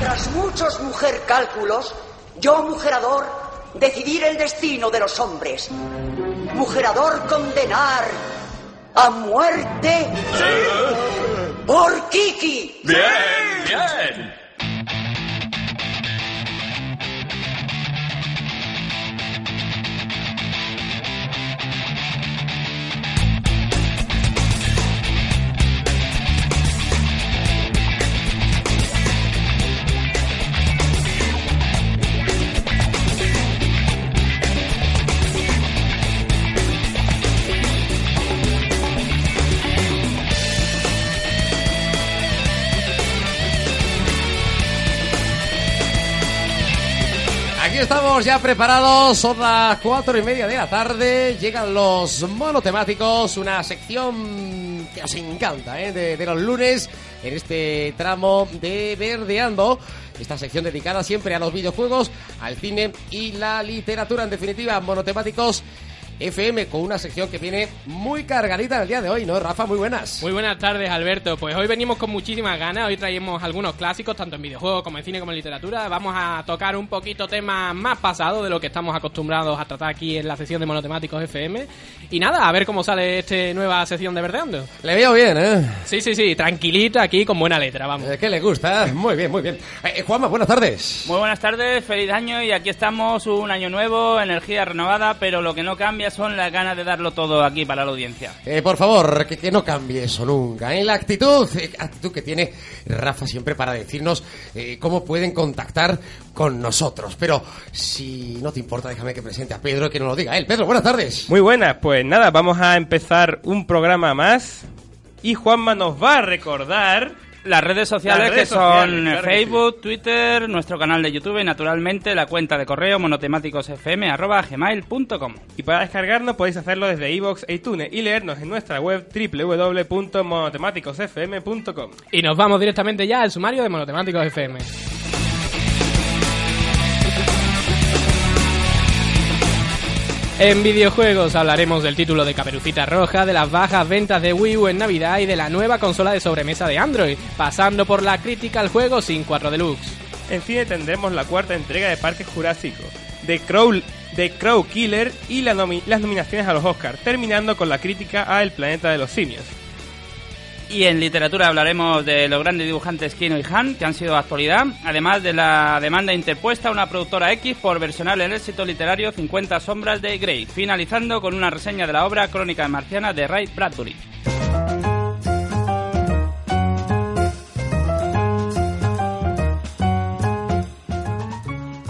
Tras muchos mujer cálculos, yo, mujerador, decidir el destino de los hombres. Mujerador condenar a muerte por Kiki. Bien, bien. Estamos ya preparados, son las cuatro y media de la tarde, llegan los monotemáticos, una sección que os encanta, ¿eh? de, de los lunes, en este tramo de Verdeando, esta sección dedicada siempre a los videojuegos, al cine y la literatura, en definitiva, monotemáticos FM, con una sección que viene muy cargadita en el día de hoy, ¿no, Rafa? Muy buenas. Muy buenas tardes, Alberto. Pues hoy venimos con muchísimas ganas. Hoy traemos algunos clásicos, tanto en videojuegos como en cine como en literatura. Vamos a tocar un poquito temas más pasados de lo que estamos acostumbrados a tratar aquí en la sección de monotemáticos FM. Y nada, a ver cómo sale esta nueva sección de Verdeando. Le veo bien, ¿eh? Sí, sí, sí, tranquilita aquí con buena letra, vamos. Eh, ¿Qué le gusta? Muy bien, muy bien. Eh, Juanma, buenas tardes. Muy buenas tardes, feliz año y aquí estamos, un año nuevo, energía renovada, pero lo que no cambia son las ganas de darlo todo aquí para la audiencia. Eh, por favor, que, que no cambie eso nunca. En la actitud, eh, actitud que tiene Rafa siempre para decirnos eh, cómo pueden contactar con nosotros. Pero si no te importa, déjame que presente a Pedro y que nos lo diga él. Pedro, buenas tardes. Muy buenas, pues nada, vamos a empezar un programa más y Juanma nos va a recordar Las redes sociales Las redes que son sociales, claro que Facebook, Twitter, nuestro canal de YouTube y naturalmente la cuenta de correo monotemáticosfm.gmail.com y para descargarnos podéis hacerlo desde iVoox e iTunes y leernos en nuestra web www.monotemáticosfm.com. Y nos vamos directamente ya al sumario de monotemáticos FM. En videojuegos hablaremos del título de Caperucita Roja, de las bajas ventas de Wii U en Navidad y de la nueva consola de sobremesa de Android, pasando por la crítica al juego sin 4 Deluxe. En cine tendremos la cuarta entrega de Parque Jurásico, The Crow, The Crow Killer y las nominaciones a los Oscars, terminando con la crítica a El planeta de los simios. Y en literatura hablaremos de los grandes dibujantes Kino y Han, que han sido actualidad, además de la demanda interpuesta a una productora X por versionar el éxito literario 50 sombras de Grey, finalizando con una reseña de la obra Crónica Marciana de Ray Bradbury.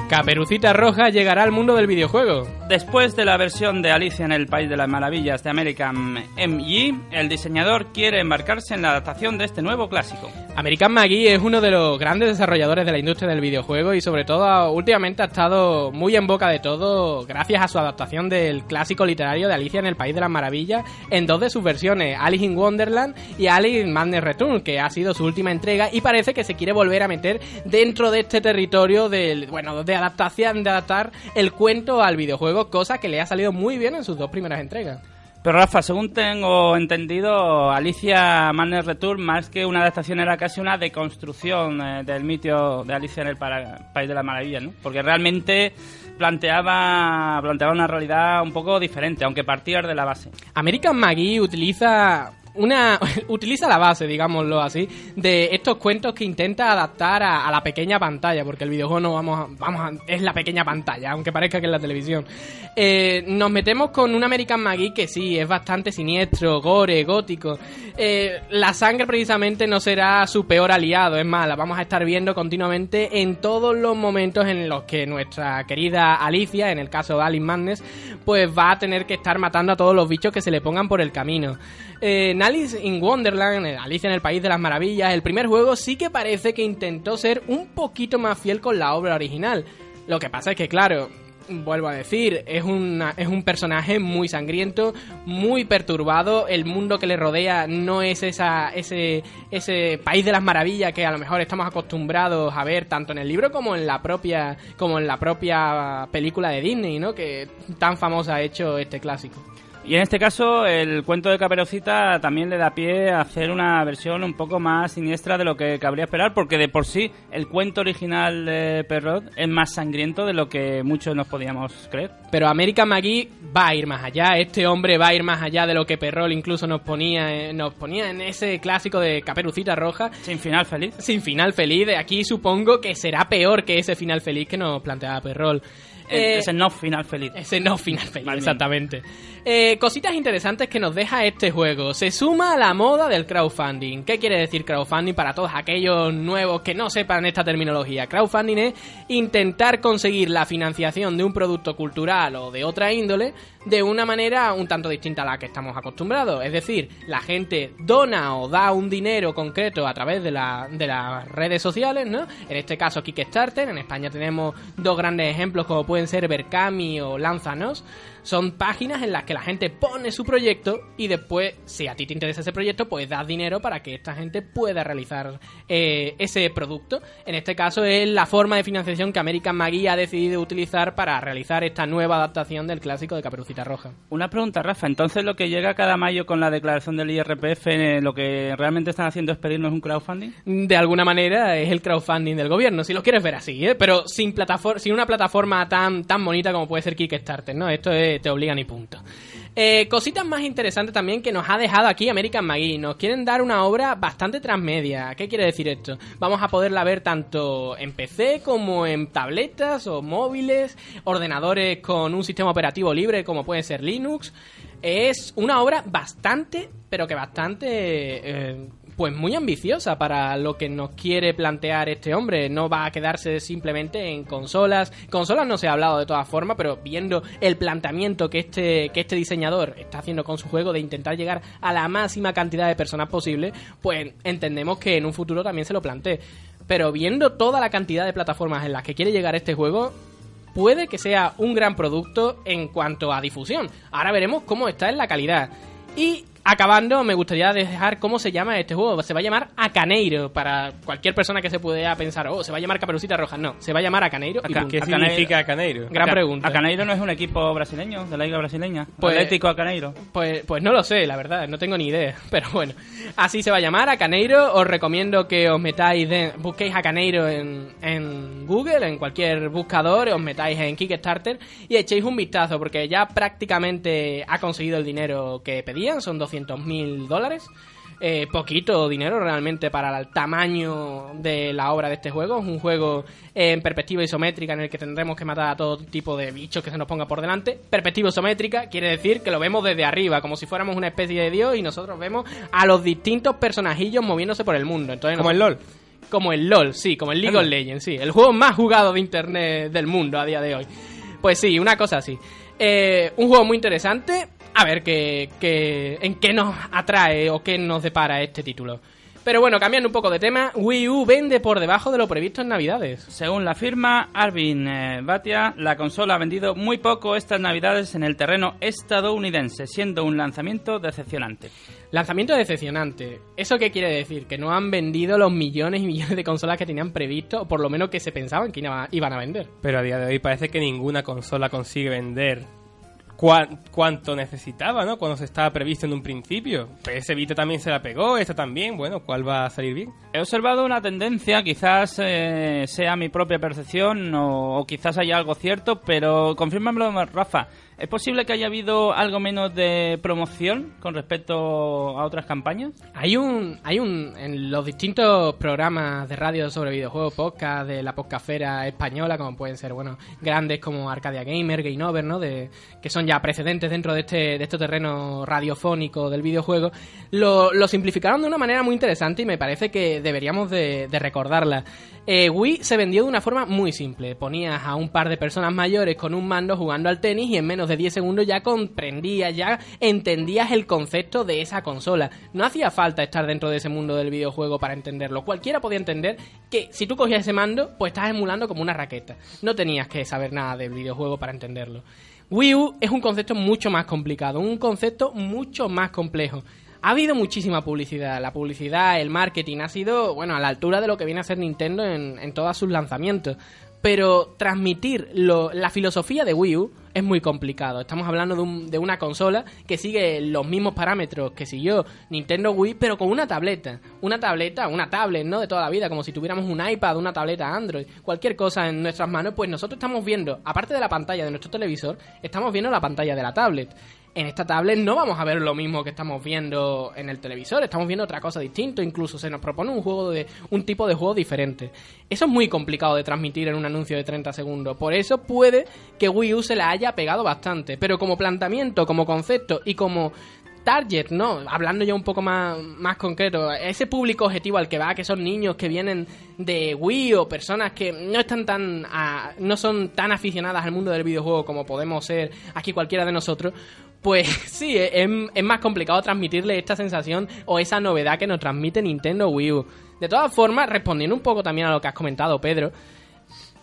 Caperucita Roja llegará al mundo del videojuego. Después de la versión de Alicia en el País de las Maravillas de American MG, el diseñador quiere embarcarse en la adaptación de este nuevo clásico. American Maggie es uno de los grandes desarrolladores de la industria del videojuego y sobre todo últimamente ha estado muy en boca de todo gracias a su adaptación del clásico literario de Alicia en el País de las Maravillas en dos de sus versiones, Alice in Wonderland y Alice in Madness Return, que ha sido su última entrega y parece que se quiere volver a meter dentro de este territorio del bueno, de adaptación, de adaptar el cuento al videojuego, cosa que le ha salido muy bien en sus dos primeras entregas. Pero Rafa, según tengo entendido, Alicia Madness Return, más que una adaptación, era casi una deconstrucción eh, del mito de Alicia en el para- País de las Maravillas, ¿no? Porque realmente planteaba, planteaba una realidad un poco diferente, aunque partía de la base. American Maggie utiliza una utiliza la base, digámoslo así, de estos cuentos que intenta adaptar a, la pequeña pantalla, porque el videojuego no vamos a, vamos a- es la pequeña pantalla, aunque parezca que es la televisión. Eh, nos metemos con un American Maggie que sí es bastante siniestro, gore, gótico. Eh, la sangre precisamente no será su peor aliado, es más, la vamos a estar viendo continuamente en todos los momentos en los que nuestra querida Alicia, en el caso de Alice Madness, pues va a tener que estar matando a todos los bichos que se le pongan por el camino. Eh, Alice in Wonderland, en Alicia en el País de las Maravillas, el primer juego sí que parece que intentó ser un poquito más fiel con la obra original. Lo que pasa es que, claro, vuelvo a decir, es, es un personaje muy sangriento, muy perturbado. El mundo que le rodea no es esa, ese, ese país de las maravillas que a lo mejor estamos acostumbrados a ver tanto en el libro como en la propia, como en la propia película de Disney, ¿no? Que tan famosa ha hecho este clásico. Y en este caso, el cuento de Caperucita también le da pie a hacer una versión un poco más siniestra de lo que cabría esperar, porque de por sí el cuento original de Perrot es más sangriento de lo que muchos nos podíamos creer. Pero American McGee va a ir más allá, este hombre va a ir más allá de lo que Perrol incluso nos ponía, eh, nos ponía en ese clásico de Caperucita Roja. Sin final feliz. Sin final feliz, de aquí supongo que será peor que ese final feliz que nos planteaba Perrol. Eh, ese no final feliz. Ese no final feliz, exactamente. Eh, cositas interesantes que nos deja este juego. Se suma a la moda del crowdfunding. ¿Qué quiere decir crowdfunding para todos aquellos nuevos que no sepan esta terminología? Crowdfunding es intentar conseguir la financiación de un producto cultural o de otra índole de una manera un tanto distinta a la que estamos acostumbrados. Es decir, la gente dona o da un dinero concreto a través de, la, de las redes sociales, ¿no? En este caso Kickstarter, en España tenemos dos grandes ejemplos como pueden ser Berkami o Lanzanos. Son páginas en las que la gente pone su proyecto y después, si a ti te interesa ese proyecto, pues das dinero para que esta gente pueda realizar eh, ese producto. En este caso es la forma de financiación que American Maggie ha decidido utilizar para realizar esta nueva adaptación del clásico de Caperucita Roja. Una pregunta, Rafa. Entonces, lo que llega cada mayo con la declaración del IRPF, eh, lo que realmente están haciendo es pedirnos un crowdfunding? De alguna manera es el crowdfunding del gobierno, si lo quieres ver así, ¿eh? pero sin, plataforma, sin una plataforma tan, tan bonita como puede ser Kickstarter, ¿no? Esto es te obligan y punto. Eh, cositas más interesantes también que nos ha dejado aquí American Maggie. Nos quieren dar una obra bastante transmedia. ¿Qué quiere decir esto? Vamos a poderla ver tanto en PC como en tabletas o móviles, ordenadores con un sistema operativo libre como puede ser Linux. Es una obra bastante, pero que bastante eh, pues muy ambiciosa para lo que nos quiere plantear este hombre. No va a quedarse simplemente en consolas. Consolas no se ha hablado de todas formas, pero viendo el planteamiento que este, que este diseñador está haciendo con su juego de intentar llegar a la máxima cantidad de personas posible, pues entendemos que en un futuro también se lo plantee. Pero viendo toda la cantidad de plataformas en las que quiere llegar este juego, puede que sea un gran producto en cuanto a difusión. Ahora veremos cómo está en la calidad. Y Acabando, me gustaría dejar cómo se llama este juego. Se va a llamar Acaneiro. Para cualquier persona que se pudiera pensar, oh, se va a llamar Caperucita Roja. No, se va a llamar Acaneiro. y ¿Qué punto. significa Acaneiro? Gran pregunta. ¿Acaneiro no es un equipo brasileño, de la liga brasileña? Pues- Atlético Acaneiro. Pues, pues no lo sé, la verdad, no tengo ni idea. Pero bueno, así se va a llamar Acaneiro. Os recomiendo que os metáis, de- busquéis Acaneiro en, en Google, en cualquier buscador, os metáis en Kickstarter y echéis un vistazo, porque ya prácticamente ha conseguido el dinero que pedían, son 200.000 dólares. Eh, poquito dinero realmente para el tamaño de la obra de este juego. Es un juego en perspectiva isométrica en el que tendremos que matar a todo tipo de bichos que se nos ponga por delante. Perspectiva isométrica quiere decir que lo vemos desde arriba, como si fuéramos una especie de dios y nosotros vemos a los distintos personajillos moviéndose por el mundo. Entonces, Como el LOL. como el LOL, sí, como el League of Legends, sí. El juego más jugado de internet del mundo a día de hoy. Pues sí, una cosa así. Eh, un juego muy interesante. A ver qué, qué- en qué nos atrae o qué nos depara este título. Pero bueno, cambiando un poco de tema, Wii U vende por debajo de lo previsto en Navidades. Según la firma Arvin eh, Bhatia, la consola ha vendido muy poco estas navidades en el terreno estadounidense, siendo un lanzamiento decepcionante. Lanzamiento decepcionante. ¿Eso qué quiere decir? Que no han vendido los millones y millones de consolas que tenían previsto, o por lo menos que se pensaban que iba- iban a vender. Pero a día de hoy parece que ninguna consola consigue vender cuan- cuánto necesitaba, ¿no? Cuando se estaba previsto en un principio. PS Vita también se la pegó, esta también. Bueno, ¿cuál va a salir bien? He observado una tendencia, quizás eh, sea mi propia percepción o, o quizás haya algo cierto, pero confírmamelo, Rafa. ¿Es posible que haya habido algo menos de promoción con respecto a otras campañas? Hay un, hay un, en los distintos programas de radio sobre videojuegos, podcast de la podcastfera española, como pueden ser, bueno, grandes como Arcadia Gamer, Game Over, ¿no? De, que son ya precedentes dentro de este, de este terreno radiofónico del videojuego, lo, lo simplificaron de una manera muy interesante y me parece que deberíamos de, de recordarla. Eh, Wii se vendió de una forma muy simple. Ponías a un par de personas mayores con un mando jugando al tenis y en menos de 10 segundos ya comprendías, ya entendías el concepto de esa consola. No hacía falta estar dentro de ese mundo del videojuego para entenderlo. Cualquiera podía entender que si tú cogías ese mando, pues estás emulando como una raqueta. No tenías que saber nada del videojuego para entenderlo. Wii U es un concepto mucho más complicado, un concepto mucho más complejo. Ha habido muchísima publicidad. La publicidad, el marketing ha sido, bueno, a la altura de lo que viene a ser Nintendo en, en todos sus lanzamientos. Pero transmitir lo- la filosofía de Wii U es muy complicado. Estamos hablando de, un- de una consola que sigue los mismos parámetros que siguió Nintendo Wii, pero con una tableta. Una tableta, una tablet, ¿no? De toda la vida, como si tuviéramos un iPad, una tableta Android, cualquier cosa en nuestras manos, pues nosotros estamos viendo, aparte de la pantalla de nuestro televisor, estamos viendo la pantalla de la tablet. En esta tablet no vamos a ver lo mismo que estamos viendo en el televisor, estamos viendo otra cosa distinta, incluso se nos propone un juego de un tipo de juego diferente. Eso es muy complicado de transmitir en un anuncio de 30 segundos, por eso puede que Wii U se la haya pegado bastante, pero como planteamiento, como concepto y como target, ¿no? Hablando ya un poco más, más concreto, ese público objetivo al que va, que son niños que vienen de Wii o personas que no están tan no son tan aficionadas al mundo del videojuego como podemos ser aquí cualquiera de nosotros, pues sí, es, es más complicado transmitirle esta sensación o esa novedad que nos transmite Nintendo Wii U. De todas formas, respondiendo un poco también a lo que has comentado, Pedro,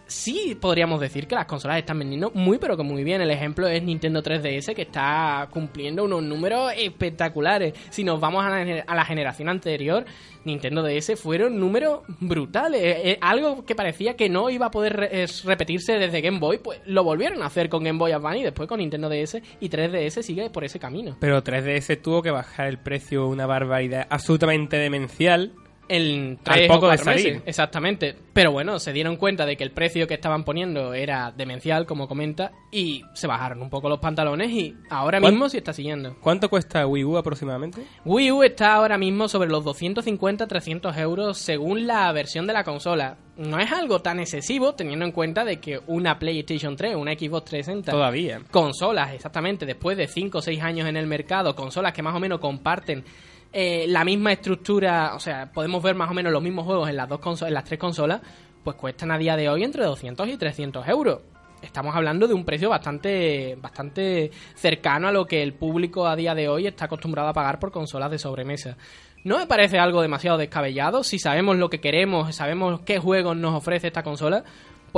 sí podríamos decir que las consolas están vendiendo muy pero que muy bien. El ejemplo es Nintendo 3DS que está cumpliendo unos números espectaculares. Si nos vamos a la, generación anterior, Nintendo DS fueron números brutales. Eh, eh, algo que parecía que no iba a poder es repetirse desde Game Boy, pues lo volvieron a hacer con Game Boy Advance y después con Nintendo DS y 3DS sigue por ese camino. Pero 3DS tuvo que bajar el precio una barbaridad absolutamente demencial. En Al tres poco o de cuatro meses, exactamente. Pero bueno, se dieron cuenta de que el precio que estaban poniendo era demencial, como comenta, y se bajaron un poco los pantalones y ahora ¿Cuán- mismo sí está siguiendo. ¿Cuánto cuesta Wii U aproximadamente? Wii U está ahora mismo sobre los 250-300 euros según la versión de la consola. No es algo tan excesivo teniendo en cuenta de que una PlayStation 3, una Xbox 360, Todavía. consolas, exactamente, después de 5 o 6 años en el mercado, consolas que más o menos comparten eh, la misma estructura, o sea, podemos ver más o menos los mismos juegos en las, dos conso- en las tres consolas, pues cuestan a día de hoy entre 200 y 300 euros. Estamos hablando de un precio bastante, bastante cercano a lo que el público a día de hoy está acostumbrado a pagar por consolas de sobremesa. No me parece algo demasiado descabellado. Si sabemos lo que queremos, sabemos qué juegos nos ofrece esta consola,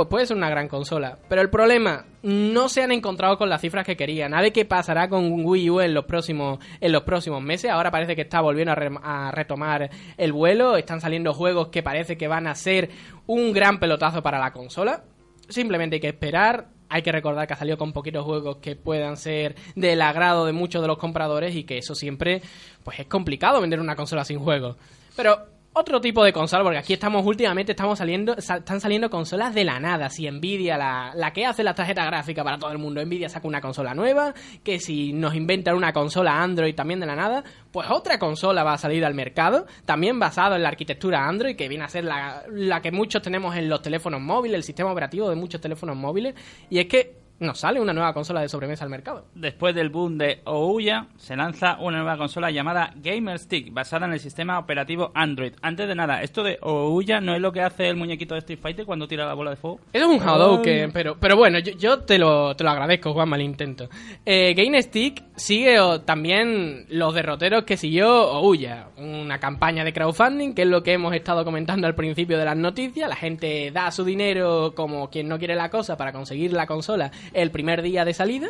pues puede ser una gran consola. Pero el problema, no se han encontrado con las cifras que querían. A ver qué pasará con Wii U en los próximos, en los próximos meses. Ahora parece que está volviendo a, a retomar el vuelo. Están saliendo juegos que parece que van a ser un gran pelotazo para la consola. Simplemente hay que esperar. Hay que recordar que ha salido con poquitos juegos que puedan ser del agrado de muchos de los compradores y que eso siempre pues es complicado vender una consola sin juegos. Pero otro tipo de consola, porque aquí estamos últimamente estamos saliendo, sa- están saliendo consolas de la nada. Si Nvidia, la, la que hace la tarjeta gráfica para todo el mundo, Nvidia saca una consola nueva, que si nos inventan una consola Android también de la nada, pues otra consola va a salir al mercado, también basado en la arquitectura Android, que viene a ser la, la que muchos tenemos en los teléfonos móviles, el sistema operativo de muchos teléfonos móviles, y es que nos sale una nueva consola de sobremesa al mercado. Después del boom de Ouya, se lanza una nueva consola llamada Gamer Stick, basada en el sistema operativo Android. Antes de nada, esto de Ouya no es lo que hace el muñequito de Street Fighter cuando tira la bola de fuego. Eso es un Hadouken, pero, pero bueno, yo, yo te, lo, te lo agradezco, Juan, mal intento. Eh, Game Stick sigue o, también los derroteros que siguió Ouya, una campaña de crowdfunding, que es lo que hemos estado comentando al principio de las noticias. La gente da su dinero como quien no quiere la cosa para conseguir la consola el primer día de salida,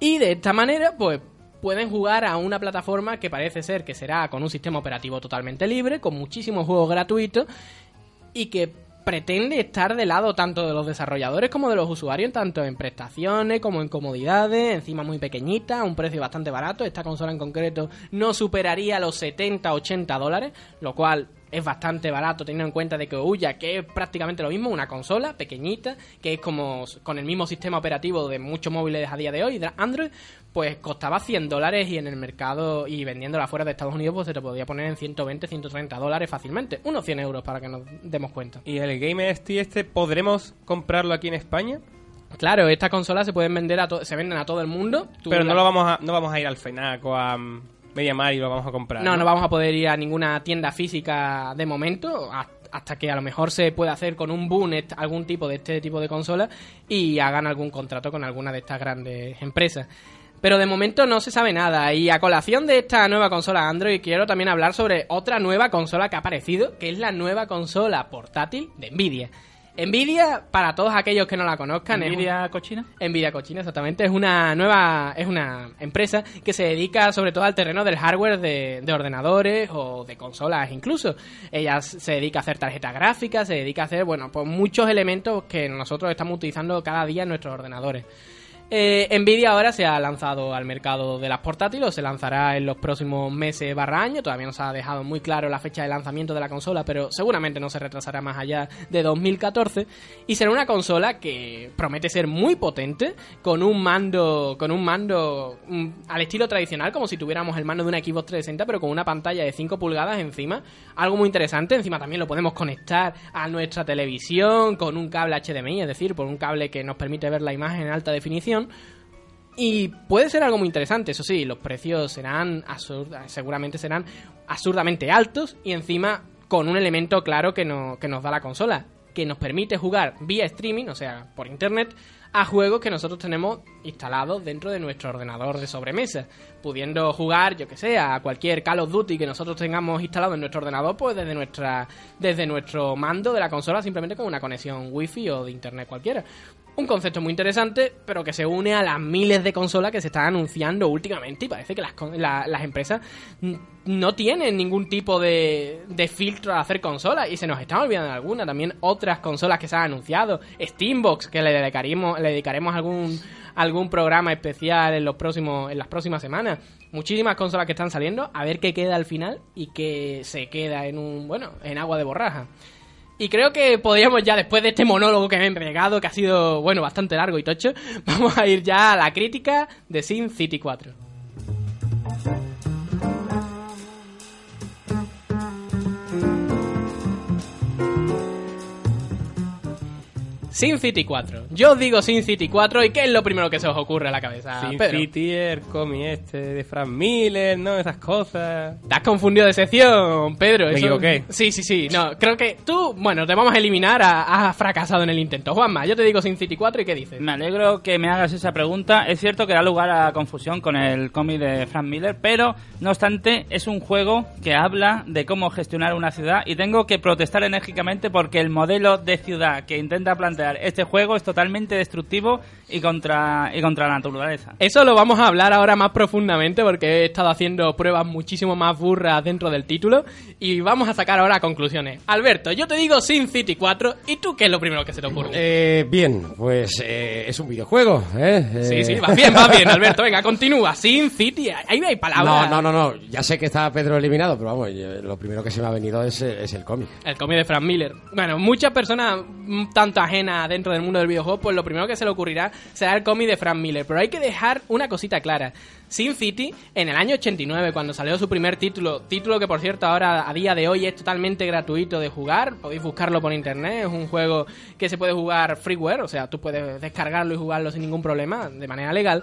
y de esta manera, pues pueden jugar a una plataforma que parece ser que será con un sistema operativo totalmente libre, con muchísimos juegos gratuitos y que pretende estar de lado tanto de los desarrolladores como de los usuarios, tanto en prestaciones como en comodidades, encima muy pequeñita, a un precio bastante barato. Esta consola en concreto no superaría los 70-80 dólares, lo cual es bastante barato teniendo en cuenta de que Ouya, que es prácticamente lo mismo, una consola pequeñita, que es como con el mismo sistema operativo de muchos móviles a día de hoy, de Android, pues costaba 100 dólares y en el mercado y vendiéndola fuera de Estados Unidos pues se te podía poner en 120, 130 dólares fácilmente. Unos 100 euros para que nos demos cuenta. ¿Y el Game ST este podremos comprarlo aquí en España? Claro, estas consolas se pueden vender a se venden a todo el mundo. Tú Pero no lo vamos a, no vamos a ir al FENAC o a mm, Media Mar y lo vamos a comprar. No, no vamos a poder ir a ninguna tienda física de momento. Hasta que a lo mejor se pueda hacer con un boom algún tipo de este tipo de consola y hagan algún contrato con alguna de estas grandes empresas. Pero de momento no se sabe nada. Y a colación de esta nueva consola Android, quiero también hablar sobre otra nueva consola que ha aparecido, que es la nueva consola portátil de Nvidia. Nvidia, para todos aquellos que no la conozcan, es un- ¿Nvidia cochina? Nvidia Cochina, exactamente. Es una nueva, es una empresa que se dedica sobre todo al terreno del hardware de, de ordenadores o de consolas incluso. Ella se dedica a hacer tarjetas gráficas, se dedica a hacer, bueno, pues muchos elementos que nosotros estamos utilizando cada día en nuestros ordenadores. Eh, Nvidia ahora se ha lanzado al mercado de las portátiles, se lanzará en los próximos meses barra año. Todavía no se ha dejado muy claro la fecha de lanzamiento de la consola, pero seguramente no se retrasará más allá de 2014. Y será una consola que promete ser muy potente, con un mando, con un mando mm, al estilo tradicional, como si tuviéramos el mando de una Xbox 360, pero con una pantalla de 5 pulgadas encima. Algo muy interesante. Encima también lo podemos conectar a nuestra televisión con un cable HDMI, es decir, por un cable que nos permite ver la imagen en alta definición. Y puede ser algo muy interesante, eso sí, los precios serán absurda- seguramente serán absurdamente altos y encima con un elemento claro que, no- que nos da la consola, que nos permite jugar vía streaming, o sea, por internet, a juegos que nosotros tenemos instalados dentro de nuestro ordenador de sobremesa, pudiendo jugar, yo que sé, a cualquier Call of Duty que nosotros tengamos instalado en nuestro ordenador, pues desde nuestra desde nuestro mando de la consola simplemente con una conexión wifi o de internet cualquiera. Un concepto muy interesante, pero que se une a las miles de consolas que se están anunciando últimamente y parece que las, las empresas no tienen ningún tipo de, de filtro a hacer consolas y se nos están olvidando de alguna. También otras consolas que se han anunciado, Steambox, que le dedicaremos, le dedicaremos algún, algún programa especial en, los próximos, en las próximas semanas. Muchísimas consolas que están saliendo, a ver qué queda al final y qué se queda en un, bueno, en agua de borraja. Y creo que podríamos ya, después de este monólogo que me he pegado, que ha sido, bueno, bastante largo y tocho, vamos a ir ya a la crítica de Sin City 4. Sin City 4. Yo os digo Sin City 4 y ¿qué es lo primero que se os ocurre a la cabeza? Sin Pedro? City, el cómic este de Frank Miller, ¿no? Esas cosas. Te has confundido de sección, Pedro. Me eso- equivoqué. Sí, sí, sí. No, creo que tú, bueno, te vamos a eliminar. a- Has fracasado en el intento. Juanma, yo te digo Sin City 4 y ¿qué dices? Me alegro que me hagas esa pregunta. Es cierto que da lugar a confusión con el cómic de Frank Miller, pero no obstante es un juego que habla de cómo gestionar una ciudad y tengo que protestar enérgicamente porque el modelo de ciudad que intenta plantear este juego es totalmente destructivo y contra, y contra la naturaleza. Eso lo vamos a hablar ahora más profundamente porque he estado haciendo pruebas muchísimo más burras dentro del título y vamos a sacar ahora conclusiones. Alberto, yo te digo Sin City 4 y tú qué es lo primero que se te ocurre. Eh, bien, pues eh, es un videojuego, ¿eh? sí, Eh, sí, va bien, va bien, Alberto. Venga, continúa. Sin City, ahí hay palabras. No, no, no, no, ya sé que está Pedro eliminado, pero vamos, yo- lo primero que se me ha venido es, es el cómic. El cómic de Frank Miller. Bueno, muchas personas un tanto ajenas dentro del mundo del videojuego, pues lo primero que se le ocurrirá será el cómic de Frank Miller. Pero hay que dejar una cosita clara. Sin City, en el año 89, cuando salió su primer título, título que por cierto ahora a día de hoy es totalmente gratuito de jugar, podéis buscarlo por internet, es un juego que se puede jugar freeware, o sea, tú puedes descargarlo y jugarlo sin ningún problema, de manera legal.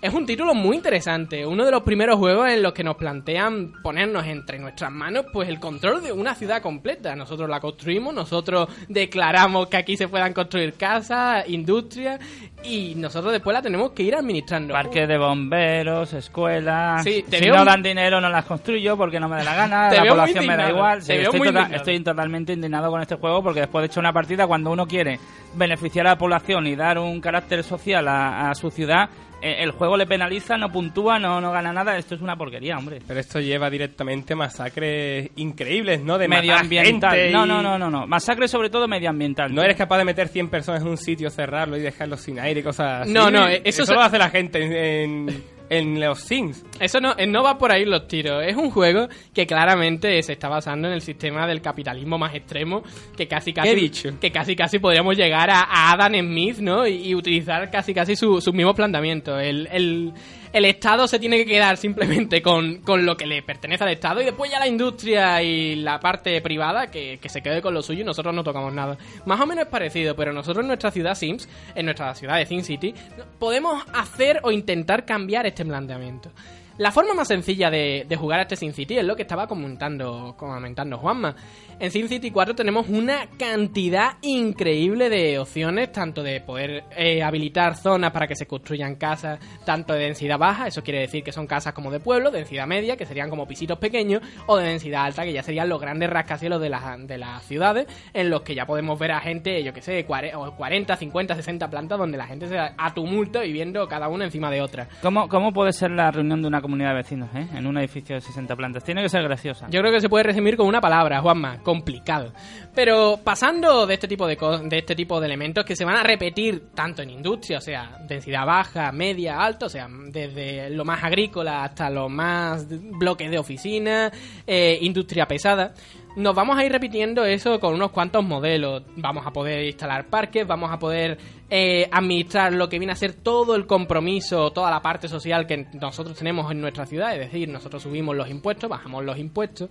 Es un título muy interesante, uno de los primeros juegos en los que nos plantean ponernos entre nuestras manos pues el control de una ciudad completa. Nosotros la construimos, nosotros declaramos que aquí se puedan construir casas, industrias y nosotros después la tenemos que ir administrando. Parques de bomberos, escuelas. Sí, si no un- dan dinero, no las construyo porque no me da la gana. La población me da igual. Sí, estoy, muy tota- indignado. estoy totalmente indignado con este juego porque después de echar una partida, cuando uno quiere beneficiar a la población y dar un carácter social a, a su ciudad, el juego le penaliza, no puntúa, no, no gana nada. Esto es una porquería, hombre. Pero esto lleva directamente masacres increíbles, ¿no? De Medioambiental. No, no, no, no, no. Masacre sobre todo medioambiental. No eres capaz de meter 100 personas en un sitio, cerrarlo y dejarlo sin aire y cosas así. No, no, eso eso, se- lo hace la gente en, en, los Sims. Eso no, eh, no va por ahí los tiros. Es un juego que claramente se está basando en el sistema del capitalismo más extremo, que casi casi, ¿Qué he dicho? que casi casi podríamos llegar a, a Adam Smith, ¿no? Y, y utilizar casi casi su- sus mismos planteamientos. El, el, el Estado se tiene que quedar simplemente con, con lo que le pertenece al Estado y después ya la industria y la parte privada que, que se quede con lo suyo y nosotros no tocamos nada. Más o menos es parecido, pero nosotros en nuestra ciudad Sims, en nuestra ciudad de Sim City, podemos hacer o intentar cambiar este planteamiento. La forma más sencilla de, de jugar a este Sin City es lo que estaba comentando, comentando Juanma. En Sin City 4 tenemos una cantidad increíble de opciones, tanto de poder eh, habilitar zonas para que se construyan casas, tanto de densidad baja, eso quiere decir que son casas como de pueblo, densidad media, que serían como pisitos pequeños, o de densidad alta, que ya serían los grandes rascacielos de las, de las ciudades, en los que ya podemos ver a gente, yo que sé, 40, 50, 60 plantas, donde la gente se da a tumulto viviendo cada una encima de otra. ¿Cómo, ¿Cómo puede ser la reunión de una comunidad de vecinos eh? en un edificio de 60 plantas? Tiene que ser graciosa. Yo creo que se puede resumir con una palabra, Juanma, complicado. Pero pasando de este tipo de, de este tipo de elementos que se van a repetir tanto en industria, o sea, densidad baja, media, alta, o sea, desde lo más agrícola hasta lo más bloques de oficina, eh, industria pesada, nos vamos a ir repitiendo eso con unos cuantos modelos. Vamos a poder instalar parques, vamos a poder eh, administrar lo que viene a ser todo el compromiso, toda la parte social que nosotros tenemos en nuestra ciudad, es decir, nosotros subimos los impuestos, bajamos los impuestos.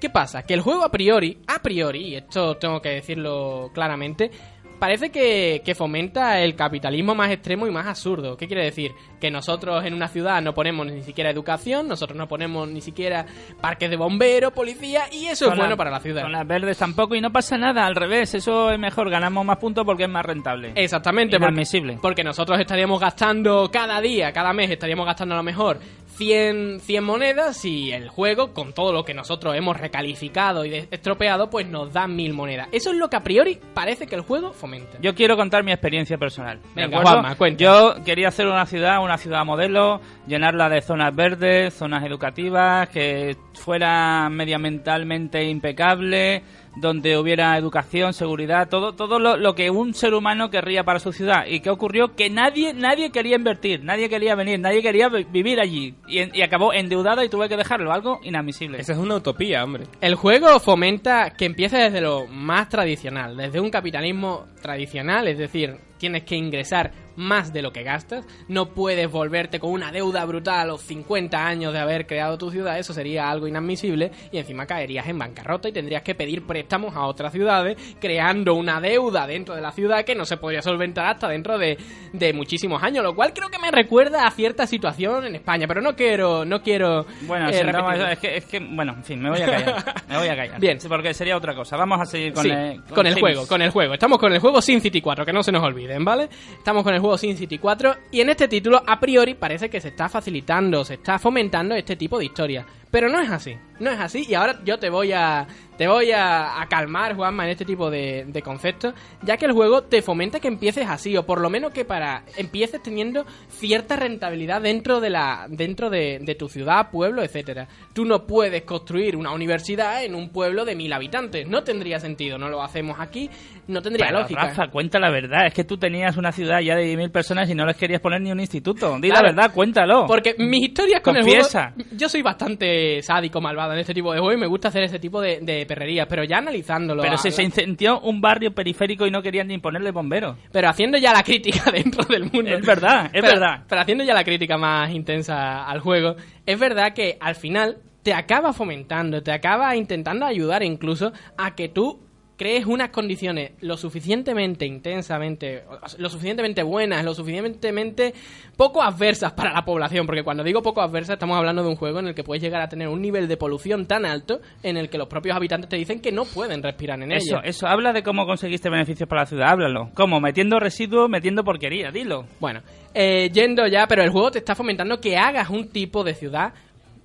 ¿Qué pasa? Que el juego a priori, a priori, y esto tengo que decirlo claramente, parece que, que, fomenta el capitalismo más extremo y más absurdo. ¿Qué quiere decir? Que nosotros en una ciudad no ponemos ni siquiera educación, nosotros no ponemos ni siquiera parques de bomberos, policía, y eso es bueno para la ciudad. Con las verdes tampoco, y no pasa nada, al revés, eso es mejor, ganamos más puntos porque es más rentable. Exactamente. Porque, porque nosotros estaríamos gastando cada día, cada mes, estaríamos gastando a lo mejor 100, 100 monedas y el juego, con todo lo que nosotros hemos recalificado y estropeado, pues nos da 1000 monedas. Eso es lo que a priori parece que el juego fomenta. Yo quiero contar mi experiencia personal. Venga, Juanma. Yo quería hacer una ciudad, una ciudad modelo, llenarla de zonas verdes, zonas educativas, que fuera medioambientalmente impecable donde hubiera educación, seguridad, todo, todo lo, lo, que un ser humano querría para su ciudad. ¿Y qué ocurrió? Que nadie, nadie quería invertir, nadie quería venir, nadie quería vivir allí. Y, y acabó endeudada y tuve que dejarlo, algo inadmisible. Esa es una utopía, hombre. El juego fomenta que empiece desde lo más tradicional, desde un capitalismo tradicional, es decir, tienes que ingresar más de lo que gastas, no puedes volverte con una deuda brutal a los 50 años de haber creado tu ciudad, eso sería algo inadmisible y encima caerías en bancarrota y tendrías que pedir préstamos a otras ciudades, creando una deuda dentro de la ciudad que no se podría solventar hasta dentro de, de muchísimos años, lo cual creo que me recuerda a cierta situación en España, pero no quiero, no quiero bueno, eh, es, que, es que, bueno, en fin, me voy a callar, me voy a callar. Bien. Porque sería otra cosa, vamos a seguir con, sí, el, con, con el juego, con el juego, estamos con el juego Sin City 4, que no se nos olviden, ¿vale? Estamos con el juego Sin City 4 y en este título a priori parece que se está facilitando, se está fomentando este tipo de historia. Pero no es así, no es así y ahora yo te voy a te voy a, a calmar, Juanma, en este tipo de, de, conceptos, ya que el juego te fomenta que empieces así, o por lo menos que para empieces teniendo cierta rentabilidad dentro de la dentro de, de tu ciudad, pueblo, etcétera. Tú no puedes construir una universidad en un pueblo de mil habitantes, no tendría sentido, no lo hacemos aquí, no tendría Pero, lógica. Rafa, cuenta la verdad, es que tú tenías una ciudad ya de mil personas y no les querías poner ni un instituto. Di Claro. la verdad, cuéntalo. Porque mis historias con Confiesa. el juego. Yo soy bastante sádico, malvado en este tipo de juegos y me gusta hacer ese tipo de, de perrerías, pero ya analizándolo. Pero a- si se incendió un barrio periférico y no querían ni ponerle bomberos. pero haciendo ya la crítica dentro del mundo. Es verdad, es Pero- verdad. Pero haciendo ya la crítica más intensa al juego, es verdad que al final te acaba fomentando, te acaba intentando ayudar incluso a que tú crees unas condiciones lo suficientemente intensamente, lo suficientemente buenas, lo suficientemente poco adversas para la población, porque cuando digo poco adversas estamos hablando de un juego en el que puedes llegar a tener un nivel de polución tan alto en el que los propios habitantes te dicen que no pueden respirar en Eso, ella. eso, habla de cómo conseguiste beneficios para la ciudad, háblalo. ¿Cómo? Metiendo residuos, metiendo porquería, dilo. Bueno, eh, yendo ya, pero el juego te está fomentando que hagas un tipo de ciudad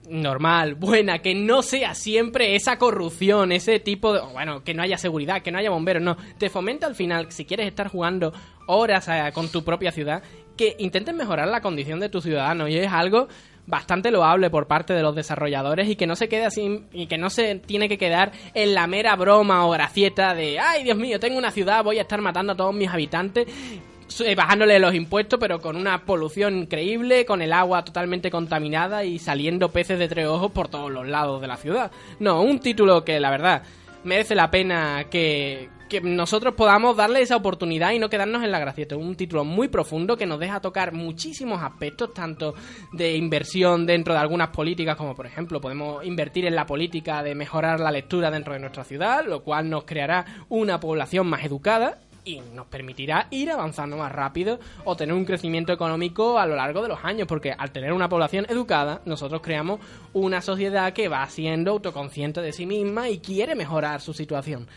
normal, buena, que no sea siempre esa corrupción, ese tipo de... Bueno, que no haya seguridad, que no haya bomberos, no. Te fomenta al final, si quieres estar jugando horas eh, con tu propia ciudad, que intentes mejorar la condición de tus ciudadanos y es algo bastante loable por parte de los desarrolladores y que no se quede así y que no se tiene que quedar en la mera broma o gracieta de ay Dios mío tengo una ciudad voy a estar matando a todos mis habitantes bajándole los impuestos, pero con una polución increíble, con el agua totalmente contaminada y saliendo peces de tres ojos por todos los lados de la ciudad. No, un título que la verdad merece la pena que, que nosotros podamos darle esa oportunidad y no quedarnos en la gracieta. Un título muy profundo que nos deja tocar muchísimos aspectos, tanto de inversión dentro de algunas políticas, como por ejemplo podemos invertir en la política de mejorar la lectura dentro de nuestra ciudad, lo cual nos creará una población más educada y nos permitirá ir avanzando más rápido o tener un crecimiento económico a lo largo de los años, porque al tener una población educada, nosotros creamos una sociedad que va siendo autoconsciente de sí misma y quiere mejorar su situación.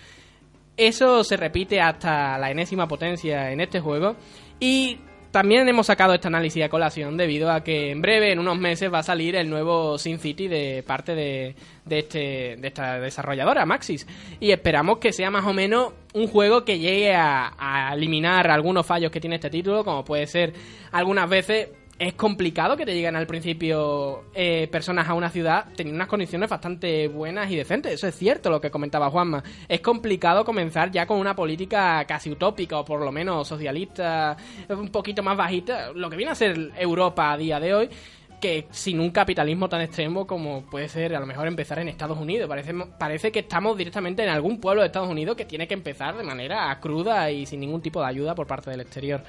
Eso se repite hasta la enésima potencia en este juego y también hemos sacado este análisis a colación debido a que en breve, en unos meses, va a salir el nuevo Sin City de parte de, de, este, de esta desarrolladora, Maxis. Y esperamos que sea más o menos un juego que llegue a, a eliminar algunos fallos que tiene este título, como puede ser algunas veces es complicado que te lleguen al principio eh, personas a una ciudad teniendo unas condiciones bastante buenas y decentes. Eso es cierto lo que comentaba Juanma. Es complicado comenzar ya con una política casi utópica o por lo menos socialista, un poquito más bajita, lo que viene a ser Europa a día de hoy que sin un capitalismo tan extremo como puede ser a lo mejor empezar en Estados Unidos. Parece, parece que estamos directamente en algún pueblo de Estados Unidos que tiene que empezar de manera cruda y sin ningún tipo de ayuda por parte del exterior.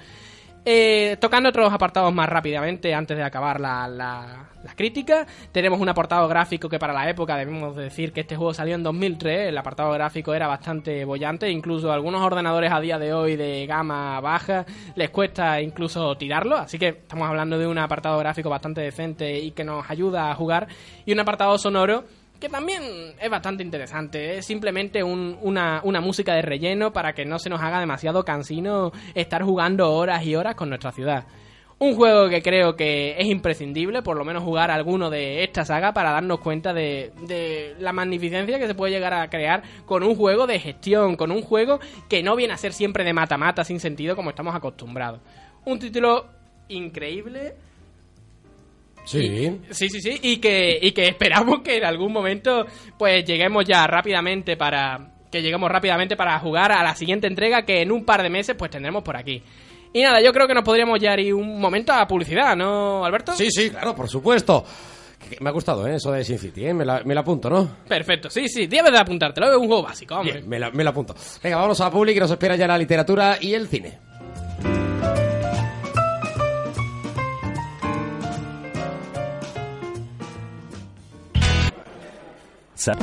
Eh, tocando otros apartados más rápidamente antes de acabar la, la, la, crítica, tenemos un apartado gráfico que para la época debemos decir que este juego salió en 2003, el apartado gráfico era bastante bollante, incluso algunos ordenadores a día de hoy de gama baja les cuesta incluso tirarlo, así que estamos hablando de un apartado gráfico bastante decente y que nos ayuda a jugar, y un apartado sonoro que también es bastante interesante. Es simplemente un, una, una, música de relleno para que no se nos haga demasiado cansino estar jugando horas y horas con nuestra ciudad. Un juego que creo que es imprescindible, por lo menos jugar alguno de esta saga para darnos cuenta de, de la magnificencia que se puede llegar a crear con un juego de gestión, con un juego que no viene a ser siempre de mata-mata sin sentido como estamos acostumbrados. Un título increíble Sí. Sí, sí, sí. Y que, y que esperamos que en algún momento pues lleguemos ya rápidamente para... Que lleguemos rápidamente para jugar a la siguiente entrega que en un par de meses pues tendremos por aquí. Y nada, yo creo que nos podríamos ya ir un momento a publicidad, ¿no, Alberto? Sí, sí, claro, por supuesto. Me ha gustado ¿eh? eso de Sin City, ¿eh? me, la, me la apunto, ¿no? Perfecto, sí, sí, debes de apuntártelo, es un juego básico, hombre. Bien, me la, me la apunto. Venga, vamos a public que nos espera ya la literatura y el cine. Son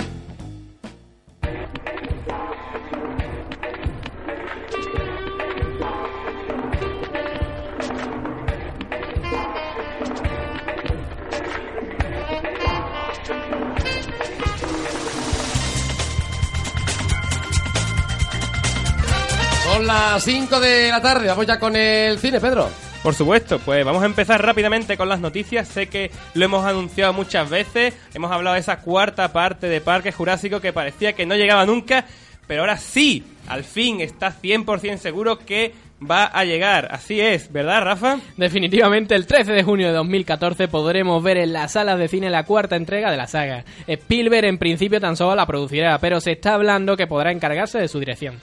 las 5 de la tarde, vamos ya con el cine, Pedro. Por supuesto, pues vamos a empezar rápidamente con las noticias. Sé que lo hemos anunciado muchas veces, hemos hablado de esa cuarta parte de Parque Jurásico que parecía que no llegaba nunca, pero ahora sí, al fin está 100% seguro que va a llegar. Así es, ¿verdad, Rafa? Definitivamente, el 13 de junio de 2014 podremos ver en las salas de cine la cuarta entrega de la saga. Spielberg en principio tan solo la producirá, pero se está hablando que podrá encargarse de su dirección.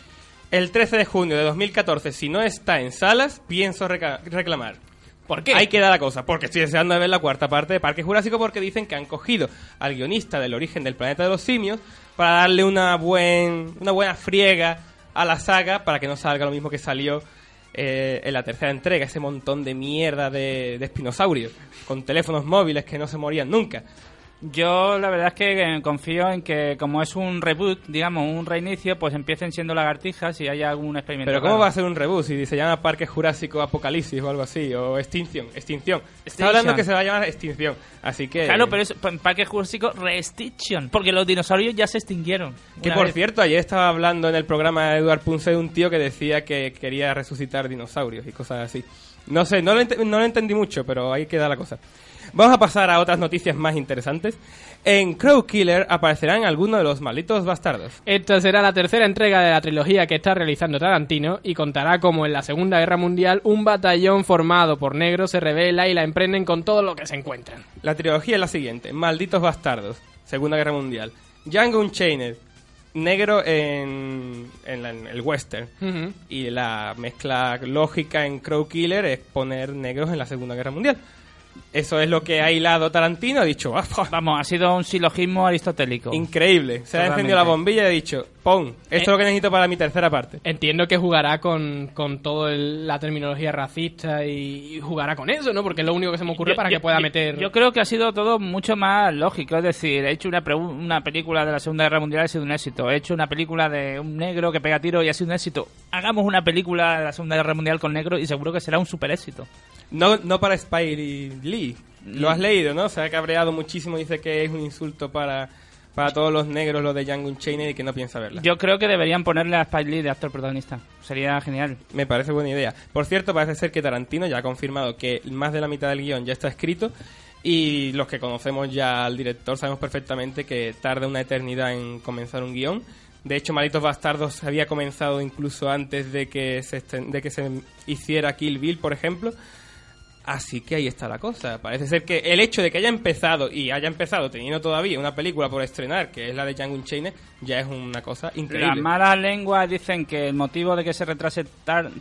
El 13 de junio de 2014, si no está en salas, pienso reclamar. ¿Por qué? Ahí queda la cosa, porque estoy deseando ver la cuarta parte de Parque Jurásico porque dicen que han cogido al guionista del origen del planeta de los simios para darle una, buen, una buena friega a la saga para que no salga lo mismo que salió eh, en la tercera entrega, ese montón de mierda de, de espinosaurios con teléfonos móviles que no se morían nunca. Yo la verdad es que confío en que como es un reboot, digamos, un reinicio, pues empiecen siendo lagartijas y haya algún experimento. Pero ¿cómo va a ser un reboot si se llama Parque Jurásico Apocalipsis o algo así? O Extinción, Extinción. Está hablando que se va a llamar Extinción, así que... Claro, pero es Parque Jurásico Restriction, porque los dinosaurios ya se extinguieron. Que por vez. cierto, ayer estaba hablando en el programa de Eduard Punce de un tío que decía que quería resucitar dinosaurios y cosas así. No sé, no lo, no lo entendí mucho, pero ahí queda la cosa. Vamos a pasar a otras noticias más interesantes. En Crow Killer aparecerán algunos de los malditos bastardos. Esta será la tercera entrega de la trilogía que está realizando Tarantino y contará como en la Segunda Guerra Mundial un batallón formado por negros se revela y la emprenden con todo lo que se encuentran. La trilogía es la siguiente: Malditos bastardos, Segunda Guerra Mundial. Django Unchained, negro en, en, la, en el western. Uh -huh. Y la mezcla lógica en Crow Killer es poner negros en la Segunda Guerra Mundial. Eso es lo que ha hilado Tarantino. Ha dicho, "Ah. Vamos, ha sido un silogismo aristotélico. increíble. Se ha encendido la bombilla y ha dicho, ¡pon! Esto Eh. es lo que necesito para mi tercera parte. Entiendo que jugará con, con toda la terminología racista y, y jugará con eso, ¿no? Porque es lo único que se me ocurre Yo- para yo- que pueda yo- meter... Yo creo que ha sido todo mucho más lógico. Es decir, he hecho una, pregu- una película de la Segunda Guerra Mundial y ha sido un éxito. He hecho una película de un negro que pega tiro y ha sido un éxito. Hagamos una película de la Segunda Guerra Mundial con negro y seguro que será un super éxito. No, no para Spike Lee. Lo has leído, ¿no? Se ha cabreado muchísimo. Dice que es un insulto para, para todos los negros, lo de Django Unchained, y que no piensa verla. Yo creo que deberían ponerle a Spike Lee de actor protagonista. Sería genial. Me parece buena idea. Por cierto, parece ser que Tarantino ya ha confirmado que más de la mitad del guion ya está escrito y los que conocemos ya al director sabemos perfectamente que tarda una eternidad en comenzar un guion. De hecho, Malditos Bastardos había comenzado incluso antes de que se, de que se hiciera Kill Bill, por ejemplo. Así que ahí está la cosa. Parece ser que el hecho de que haya empezado y haya empezado teniendo todavía una película por estrenar, que es la de Django Unchained, ya es una cosa increíble. Las malas lenguas dicen que el motivo de que se retrase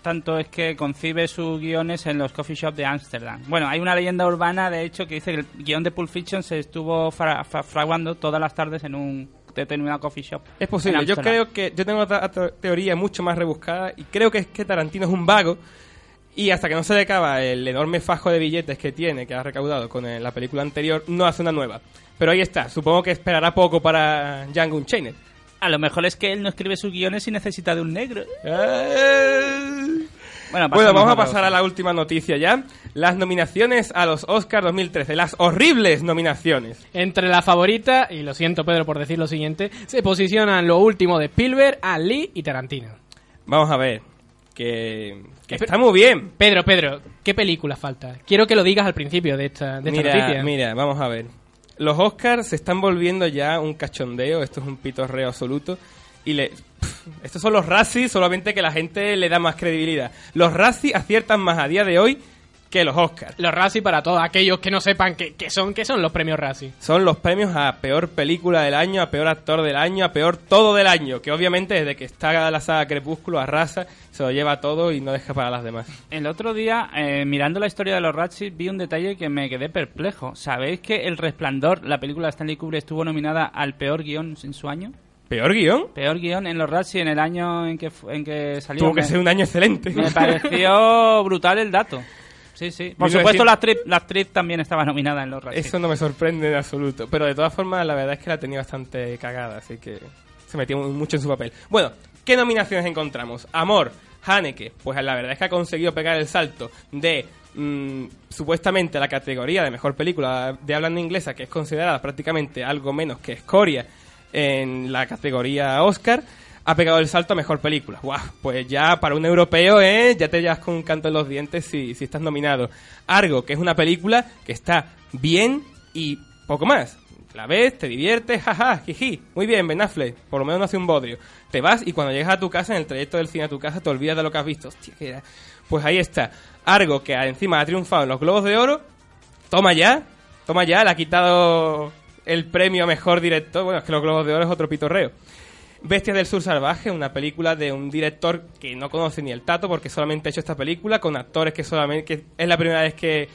tanto es que concibe sus guiones en los coffee shops de Ámsterdam. Bueno, hay una leyenda urbana, de hecho, que dice que el guion de Pulp Fiction se estuvo fra- fra- fraguando todas las tardes en un determinado coffee shop. Es posible. Yo creo que yo tengo otra, otra teoría mucho más rebuscada y creo que es que Tarantino es un vago y hasta que no se le acaba el enorme fajo de billetes que tiene, que ha recaudado con eh, la película anterior, no hace una nueva. Pero ahí está. Supongo que esperará poco para Django Unchained. A lo mejor es que él no escribe sus guiones y necesita de un negro. Eh. Bueno, Bueno, vamos a pasar a la última noticia ya. Las nominaciones a los Oscars 2013. Las horribles nominaciones. Entre la favorita, y lo siento Pedro por decir lo siguiente, se posicionan lo último de Spielberg, a Lee y Tarantino. Vamos a ver. Que, que está muy bien. Pedro, Pedro, ¿qué película falta? Quiero que lo digas al principio de esta, de esta mira, noticia. mira, vamos a ver. Los Oscars se están volviendo ya un cachondeo, esto es un pitorreo absoluto. Y le. estos son los Razzies, solamente que la gente le da más credibilidad. Los Razzies aciertan más a día de hoy que los Oscars. Los Razzie para todos aquellos que no sepan qué, qué son, qué son los premios Razzie. Son los premios a peor película del año, a peor actor del año, a peor todo del año. Que obviamente desde que está la saga Crepúsculo arrasa, se lo lleva todo y no deja para las demás. El otro día, eh, mirando la historia de los Ratchis, vi un detalle que me quedé perplejo. ¿Sabéis que El Resplandor, la película de Stanley Kubrick, estuvo nominada al peor guion en su año? ¿Peor guion? Peor guion en los Ratchis en el año en que, fu- en que salió. Tuvo que Me- ser un año excelente. Me pareció brutal el dato. Sí, sí. Por 1900 supuesto, la actriz, la actriz también estaba nominada en los Razzies. Eso no me sorprende en absoluto. Pero de todas formas, la verdad es que la tenía bastante cagada, así que se metió mu- mucho en su papel. Bueno, ¿qué nominaciones encontramos? Amor, Haneke, pues la verdad es que ha conseguido pegar el salto de mm, supuestamente la categoría de mejor película de habla no inglesa, que es considerada prácticamente algo menos que escoria en la categoría Oscar. Ha pegado el salto a mejor película. Guau, pues ya para un europeo, ¿eh? Ya te llevas con un canto en los dientes si, si estás nominado. Argo, que es una película que está bien y poco más. La ves, te diviertes, jaja, jiji. Muy bien, Ben Affleck. Por lo menos no hace un bodrio. Te vas y cuando llegas a tu casa, en el trayecto del cine a tu casa, te olvidas de lo que has visto. Hostia, era. Pues ahí está. Argo, que encima ha triunfado en los Globos de Oro. Toma ya. Toma ya. Le ha quitado el premio a mejor director. Bueno, es que los Globos de Oro es otro pitorreo. Bestias del Sur Salvaje, una película de un director que no conoce ni el tato porque solamente ha hecho esta película con actores que solamente que es la primera vez que,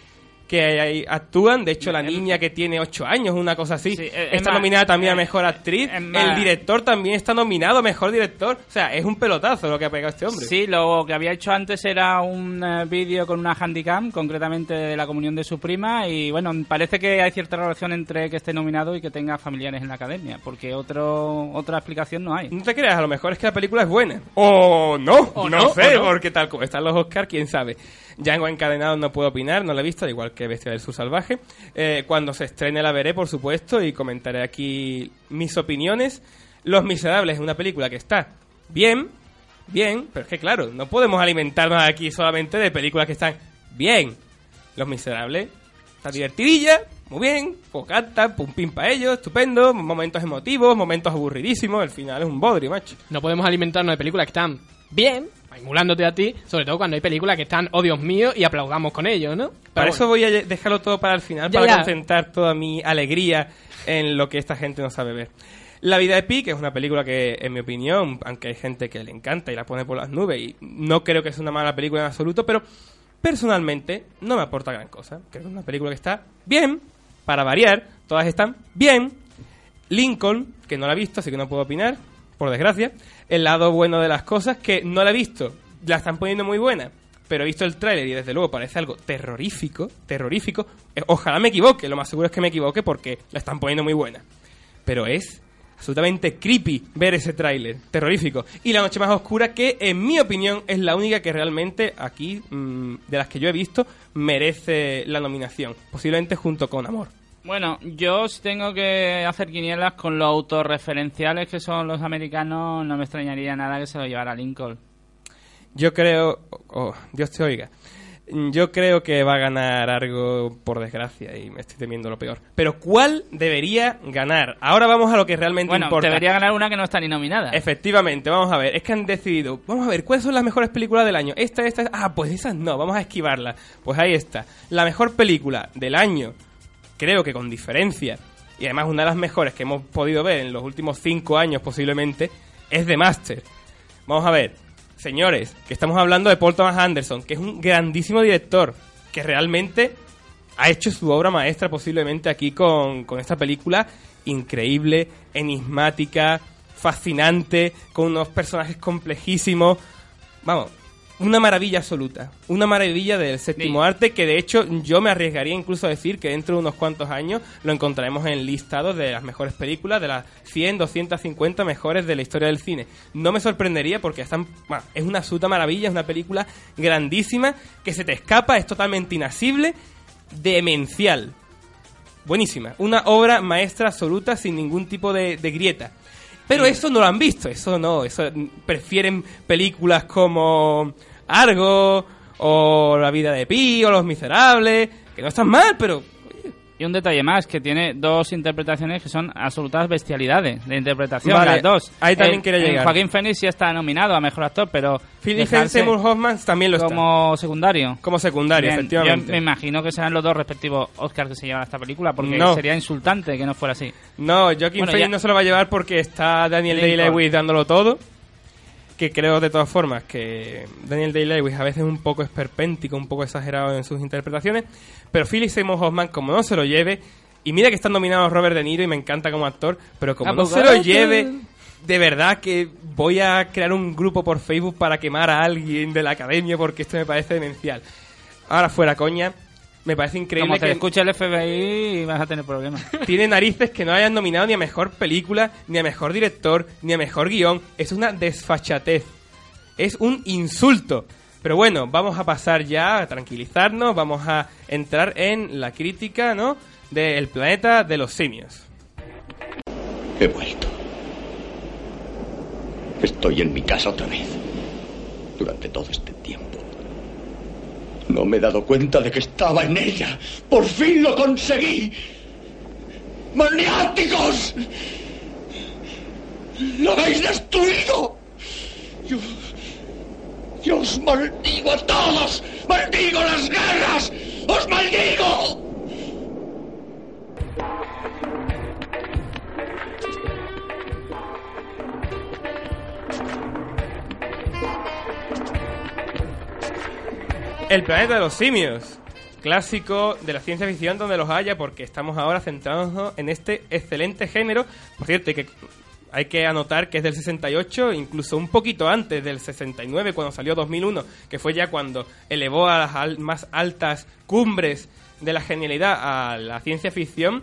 que ahí actúan. De hecho, la niña que tiene 8 años, una cosa así, Sí, es- es está más, nominada también a Mejor Actriz. el director también está nominado a Mejor Director. O sea, es un pelotazo lo que ha pegado este hombre. Sí, lo que había hecho antes era un eh, vídeo con una handicam, concretamente de la comunión de su prima, y bueno, parece que hay cierta relación entre que esté nominado y que tenga familiares en la academia, porque otro, otra explicación no hay. No te creas, a lo mejor es que la película es buena. O no, O no, no, sé, no. porque tal como están los Oscars, quién sabe. Django encadenado no puedo opinar, no la he visto, al igual que Bestia del Sur Salvaje. Eh, cuando se estrene la veré, por supuesto, y comentaré aquí mis opiniones. Los Miserables es una película que está bien, bien, pero es que claro, no podemos alimentarnos aquí solamente de películas que están bien. Los Miserables está divertidilla, muy bien, pues canta, pum pim para ellos, estupendo, momentos emotivos, momentos aburridísimos, el final es un bodrio, macho. No podemos alimentarnos de películas que están bien, emulándote a ti, sobre todo cuando hay películas que están, oh Dios mío, y aplaudamos con ello, ¿no? Pero Para bueno. eso voy a dejarlo todo para el final, Ya, para ya. concentrar toda mi alegría en lo que esta gente no sabe ver. La vida de Pi, que es una película que, en mi opinión, aunque hay gente que le encanta y la pone por las nubes, y no creo que sea una mala película en absoluto, pero personalmente no me aporta gran cosa. Creo que es una película que está bien, para variar, todas están bien. Lincoln, que no la he visto, así que no puedo opinar, por desgracia. El lado bueno de las cosas, que no la he visto, la están poniendo muy buena, pero he visto el tráiler y desde luego parece algo terrorífico, terrorífico. Eh, Ojalá me equivoque, lo más seguro es que me equivoque porque la están poniendo muy buena. Pero es absolutamente creepy ver ese tráiler, terrorífico. Y La Noche Más Oscura, que en mi opinión es la única que realmente aquí, mm, de las que yo he visto, merece la nominación. Posiblemente junto con Amor. Bueno, yo si tengo que hacer quinielas con los autorreferenciales que son los americanos, no me extrañaría nada que se lo llevara Lincoln. Yo creo, oh, Dios te oiga, yo creo que va a ganar algo por desgracia y me estoy temiendo lo peor. Pero ¿cuál debería ganar? Ahora vamos a lo que realmente Bueno, importa. debería ganar una que no está ni nominada. Efectivamente, vamos a ver, es que han decidido, vamos a ver, ¿cuáles son las mejores películas del año? Esta, esta, esta. ah, pues esas no, vamos a esquivarlas. Pues ahí está. La mejor película del año, creo que con diferencia, y además una de las mejores que hemos podido ver en los últimos cinco años posiblemente, es The Master. Vamos a ver, señores, que estamos hablando de Paul Thomas Anderson, que es un grandísimo director, que realmente ha hecho su obra maestra posiblemente aquí con, con esta película increíble, enigmática, fascinante, con unos personajes complejísimos. Vamos, una maravilla absoluta. Una maravilla del séptimo Sí. arte que de hecho yo me arriesgaría incluso a decir que dentro de unos cuantos años lo encontraremos en listados de las mejores películas, de las 100, 250 mejores de la historia del cine. No me sorprendería porque están, bueno, es una absoluta maravilla, es una película grandísima que se te escapa, es totalmente inasible, demencial. Buenísima. Una obra maestra absoluta sin ningún tipo de, de grieta. Pero eso no lo han visto, eso no, eso prefieren películas como Argo o La vida de Pi o Los Miserables, que no están mal, pero Y un detalle más, que tiene dos interpretaciones que son absolutas bestialidades de interpretación, Vale, las dos. ahí también Eh, quería eh, llegar. Joaquín Phoenix sí está nominado a Mejor Actor, pero Philip Seymour Hoffman también lo está. como secundario. Como secundario, Bien, efectivamente. Yo me imagino que serán los dos respectivos Oscars que se llevan a esta película, porque No. sería insultante que no fuera así. No, Joaquin Bueno, Phoenix ya- no se lo va a llevar porque está Daniel. Day-Lewis dándolo todo. Que creo de todas formas que Daniel Day-Lewis a veces es un poco esperpéntico, un poco exagerado en sus interpretaciones. Pero Philip Seymour Hoffman, como no se lo lleve, y mira que están nominados Robert De Niro y me encanta como actor, pero como no se lo lleve, de verdad que voy a crear un grupo por Facebook para quemar a alguien de la academia porque esto me parece demencial. Ahora fuera coña, me parece increíble Como te que escuche el FBI vas a tener problemas. tiene narices que no hayan nominado ni a mejor película, ni a mejor director, ni a mejor guion. Es una desfachatez. Es un insulto. Pero bueno, vamos a pasar ya a tranquilizarnos, vamos a entrar en la crítica, ¿no? Del planeta de los simios. He vuelto. Estoy en mi casa otra vez. Durante todo este tiempo. No me he dado cuenta de que estaba en ella. Por fin lo conseguí. ¡Maniáticos! ¡Lo habéis destruido! Yo, maldigo a todos. ¡Maldigo las guerras! ¡Os maldigo! El planeta de los simios. Clásico de la ciencia ficción donde los haya, porque estamos ahora centrándonos en este excelente género. Por cierto, hay que, hay que anotar que es del 68, incluso un poquito antes del 69, cuando salió 2001, que fue ya cuando elevó a las al- más altas cumbres de la genialidad a la ciencia ficción.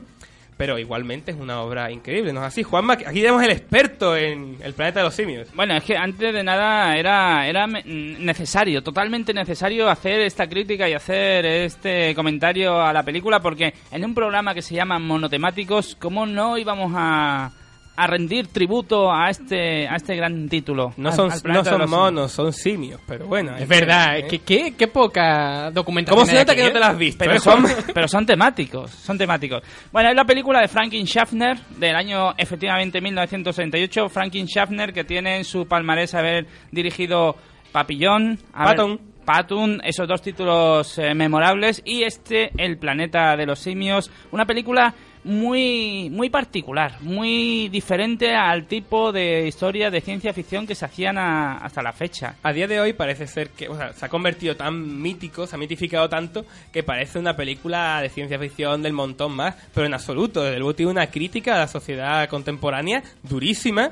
Pero igualmente es una obra increíble, ¿no es así? Juanma, aquí tenemos el experto en el planeta de los simios. Bueno, es que antes de nada era, era necesario, totalmente necesario hacer esta crítica y hacer este comentario a la película porque en un programa que se llama Monotemáticos, ¿cómo no íbamos a, a rendir tributo a este, a este gran título? No Al- son, al no son monos, son simios, pero bueno. Es verdad, que qué, qué poca documentación. ¿Cómo se nota que no eh? te la has visto? Pero eh, son, pero son temáticos, son temáticos. Bueno, es la película de Franklin Schaffner del año efectivamente 1968. Franklin Schaffner que tiene en su palmarés haber dirigido Papillón, Patton. Patton, esos dos títulos eh, memorables y este El planeta de los simios, una película muy, muy particular, muy diferente al tipo de historia de ciencia ficción que se hacían a- hasta la fecha. A día de hoy parece ser que o sea, se ha convertido tan mítico, se ha mitificado tanto, que parece una película de ciencia ficción del montón más, pero en absoluto. Desde luego tiene una crítica a la sociedad contemporánea durísima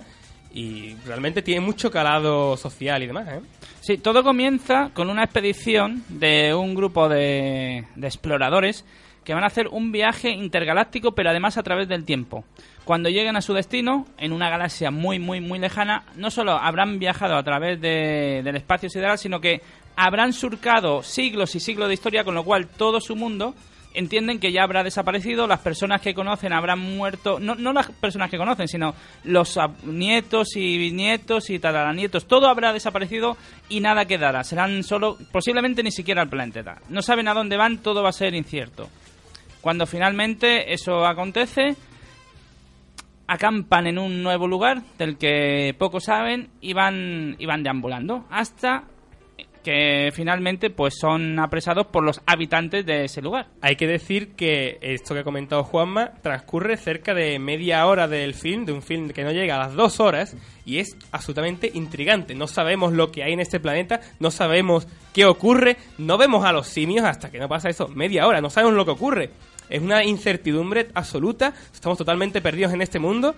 y realmente tiene mucho calado social y demás. ¿eh? Sí, todo comienza con una expedición de un grupo de, de exploradores que van a hacer un viaje intergaláctico, pero además a través del tiempo. Cuando lleguen a su destino, en una galaxia muy, muy, muy lejana, no solo habrán viajado a través de- del espacio sideral, sino que habrán surcado siglos y siglos de historia, con lo cual todo su mundo entienden que ya habrá desaparecido, las personas que conocen habrán muerto, no, no las personas que conocen, sino los nietos y bisnietos y tataranietos, todo habrá desaparecido y nada quedará, serán solo, posiblemente ni siquiera el planeta. No saben a dónde van, todo va a ser incierto. Cuando finalmente eso acontece, acampan en un nuevo lugar del que pocos saben y van, y van deambulando hasta que finalmente pues son apresados por los habitantes de ese lugar. Hay que decir que esto que ha comentado Juanma transcurre cerca de media hora del film, de un film que no llega a las dos horas, y es absolutamente intrigante. No sabemos lo que hay en este planeta, no sabemos qué ocurre, no vemos a los simios hasta que no pasa eso, media hora, no sabemos lo que ocurre. Es una incertidumbre absoluta, estamos totalmente perdidos en este mundo.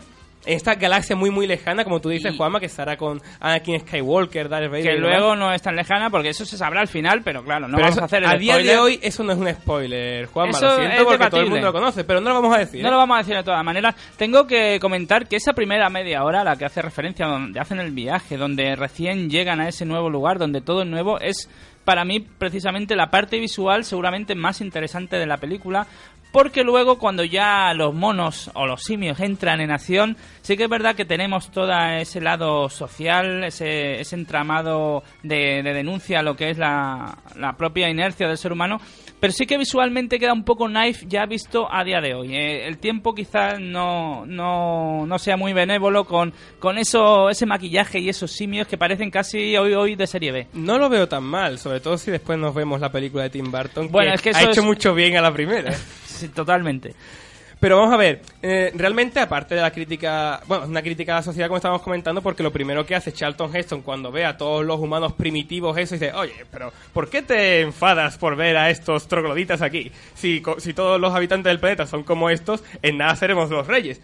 En esta galaxia muy muy lejana, como tú dices, Y- Juanma, que estará con Anakin Skywalker, Darth Vader Que y demás. luego no es tan lejana porque eso se sabrá al final, pero claro, no Pero vamos eso- a hacer el a día de hoy eso no es un spoiler, Juanma, Eso lo siento porque todo el debatible. mundo lo conoce, pero no lo vamos a decir. No ¿eh? lo vamos a decir de todas maneras. Tengo que comentar que esa primera media hora, la que hace referencia, donde hacen el viaje, donde recién llegan a ese nuevo lugar, donde todo es nuevo, es para mí precisamente la parte visual seguramente más interesante de la película. Porque luego cuando ya los monos o los simios entran en acción, sí que es verdad que tenemos todo ese lado social, ese, ese entramado de, de denuncia a lo que es la, la propia inercia del ser humano, pero sí que visualmente queda un poco knife ya visto a día de hoy. Eh, el tiempo quizás no, no, no sea muy benévolo con, con eso, ese maquillaje y esos simios que parecen casi hoy hoy de serie B. No lo veo tan mal, sobre todo si después nos vemos la película de Tim Burton, Bueno, que, es que ha hecho es- mucho bien a la primera. Totalmente. Pero vamos a ver, eh, realmente aparte de la crítica, bueno, es una crítica a la sociedad como estábamos comentando, porque lo primero que hace Charlton Heston cuando ve a todos los humanos primitivos eso dice, oye, pero ¿por qué te enfadas por ver a estos trogloditas aquí? Si, si todos los habitantes del planeta son como estos, en nada seremos los reyes.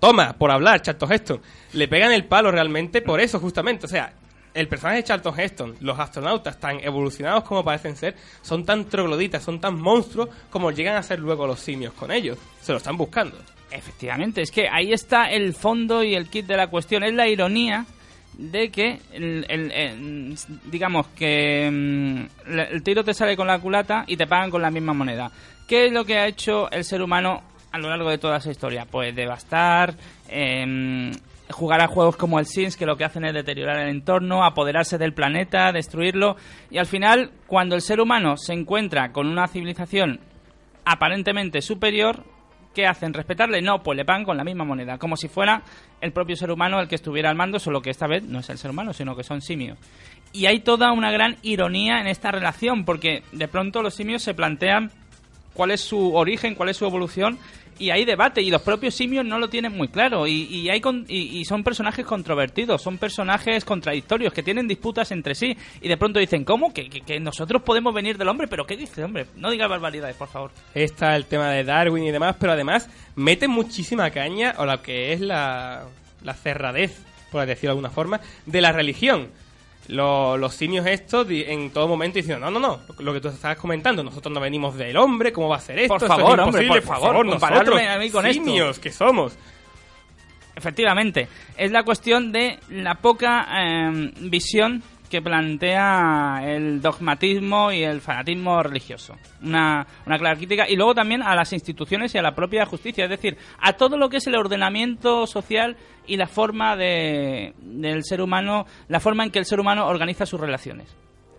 Toma, por hablar, Charlton Heston. Le pegan el palo realmente por eso, justamente. O sea, el personaje de Charlton Heston, los astronautas tan evolucionados como parecen ser, son tan trogloditas, son tan monstruos como llegan a ser luego los simios con ellos. Se lo están buscando. Efectivamente, es que ahí está el fondo y el kit de la cuestión. Es la ironía de que, el, digamos que mm, el tiro te sale con la culata y te pagan con la misma moneda. ¿Qué es lo que ha hecho el ser humano a lo largo de toda esa historia? Pues devastar, em, jugar a juegos como el Sims, que lo que hacen es deteriorar el entorno, apoderarse del planeta, destruirlo. Y al final, cuando el ser humano se encuentra con una civilización aparentemente superior, ¿qué hacen? ¿Respetarle? No, pues le pagan con la misma moneda, como si fuera el propio ser humano el que estuviera al mando, solo que esta vez no es el ser humano, sino que son simios. Y hay toda una gran ironía en esta relación, porque de pronto los simios se plantean cuál es su origen, cuál es su evolución, y hay debate, y los propios simios no lo tienen muy claro, y, y hay con- y, y son personajes controvertidos, son personajes contradictorios, que tienen disputas entre sí, y de pronto dicen, ¿cómo? ¿Que, que, que nosotros podemos venir del hombre? ¿Pero qué dice, hombre? No digas barbaridades, por favor. Está el tema de Darwin y demás, pero además mete muchísima caña a lo que es la, la cerradez, por decirlo de alguna forma, de la religión. Lo- los simios estos en todo momento diciendo, no, no, no, lo que tú estabas comentando, nosotros no venimos del hombre, ¿cómo va a ser esto? Por Esto es favor, hombre, por favor, compararme nosotros, a mí con esto". simios que somos. Efectivamente, es la cuestión de la poca eh, visión que plantea el dogmatismo y el fanatismo religioso. Una, una clara crítica. Y luego también a las instituciones y a la propia justicia, es decir, a todo lo que es el ordenamiento social y la forma de, del ser humano, la forma en que el ser humano organiza sus relaciones.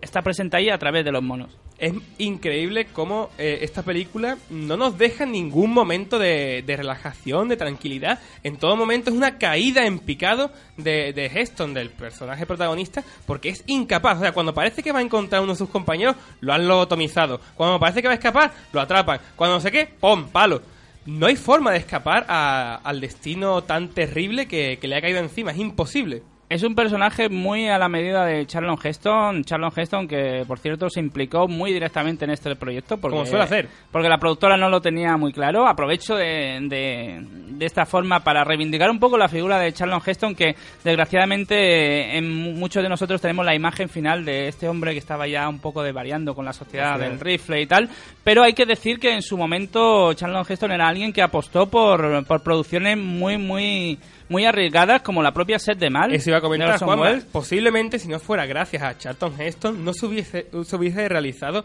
Está presente ahí a través de los monos. Es increíble cómo eh, esta película no nos deja ningún momento de, de relajación, de tranquilidad. En todo momento es una caída en picado de, de Heston, del personaje protagonista, porque es incapaz. O sea, cuando parece que va a encontrar uno de sus compañeros, lo han lobotomizado. Cuando parece que va a escapar, lo atrapan. Cuando no sé qué, ¡pum! ¡palo! no hay forma de escapar al destino tan terrible que le ha caído encima. Es imposible. Es un personaje muy a la medida de Charlon Heston. Charlon Heston, que por cierto se implicó muy directamente en este proyecto. Porque, Como suele hacer. Porque la productora no lo tenía muy claro. Aprovecho de, de, de esta forma para reivindicar un poco la figura de Charlon Heston, que desgraciadamente en mu- muchos de nosotros tenemos la imagen final de este hombre que estaba ya un poco desvariando con la sociedad Sí. del rifle y tal. Pero hay que decir que en su momento Charlon Heston era alguien que apostó por, por producciones muy, muy muy arriesgadas como la propia Set de Mal. Eso iba a comentar. Welles. Posiblemente, si no fuera gracias a Charlton Heston, no se hubiese, se hubiese realizado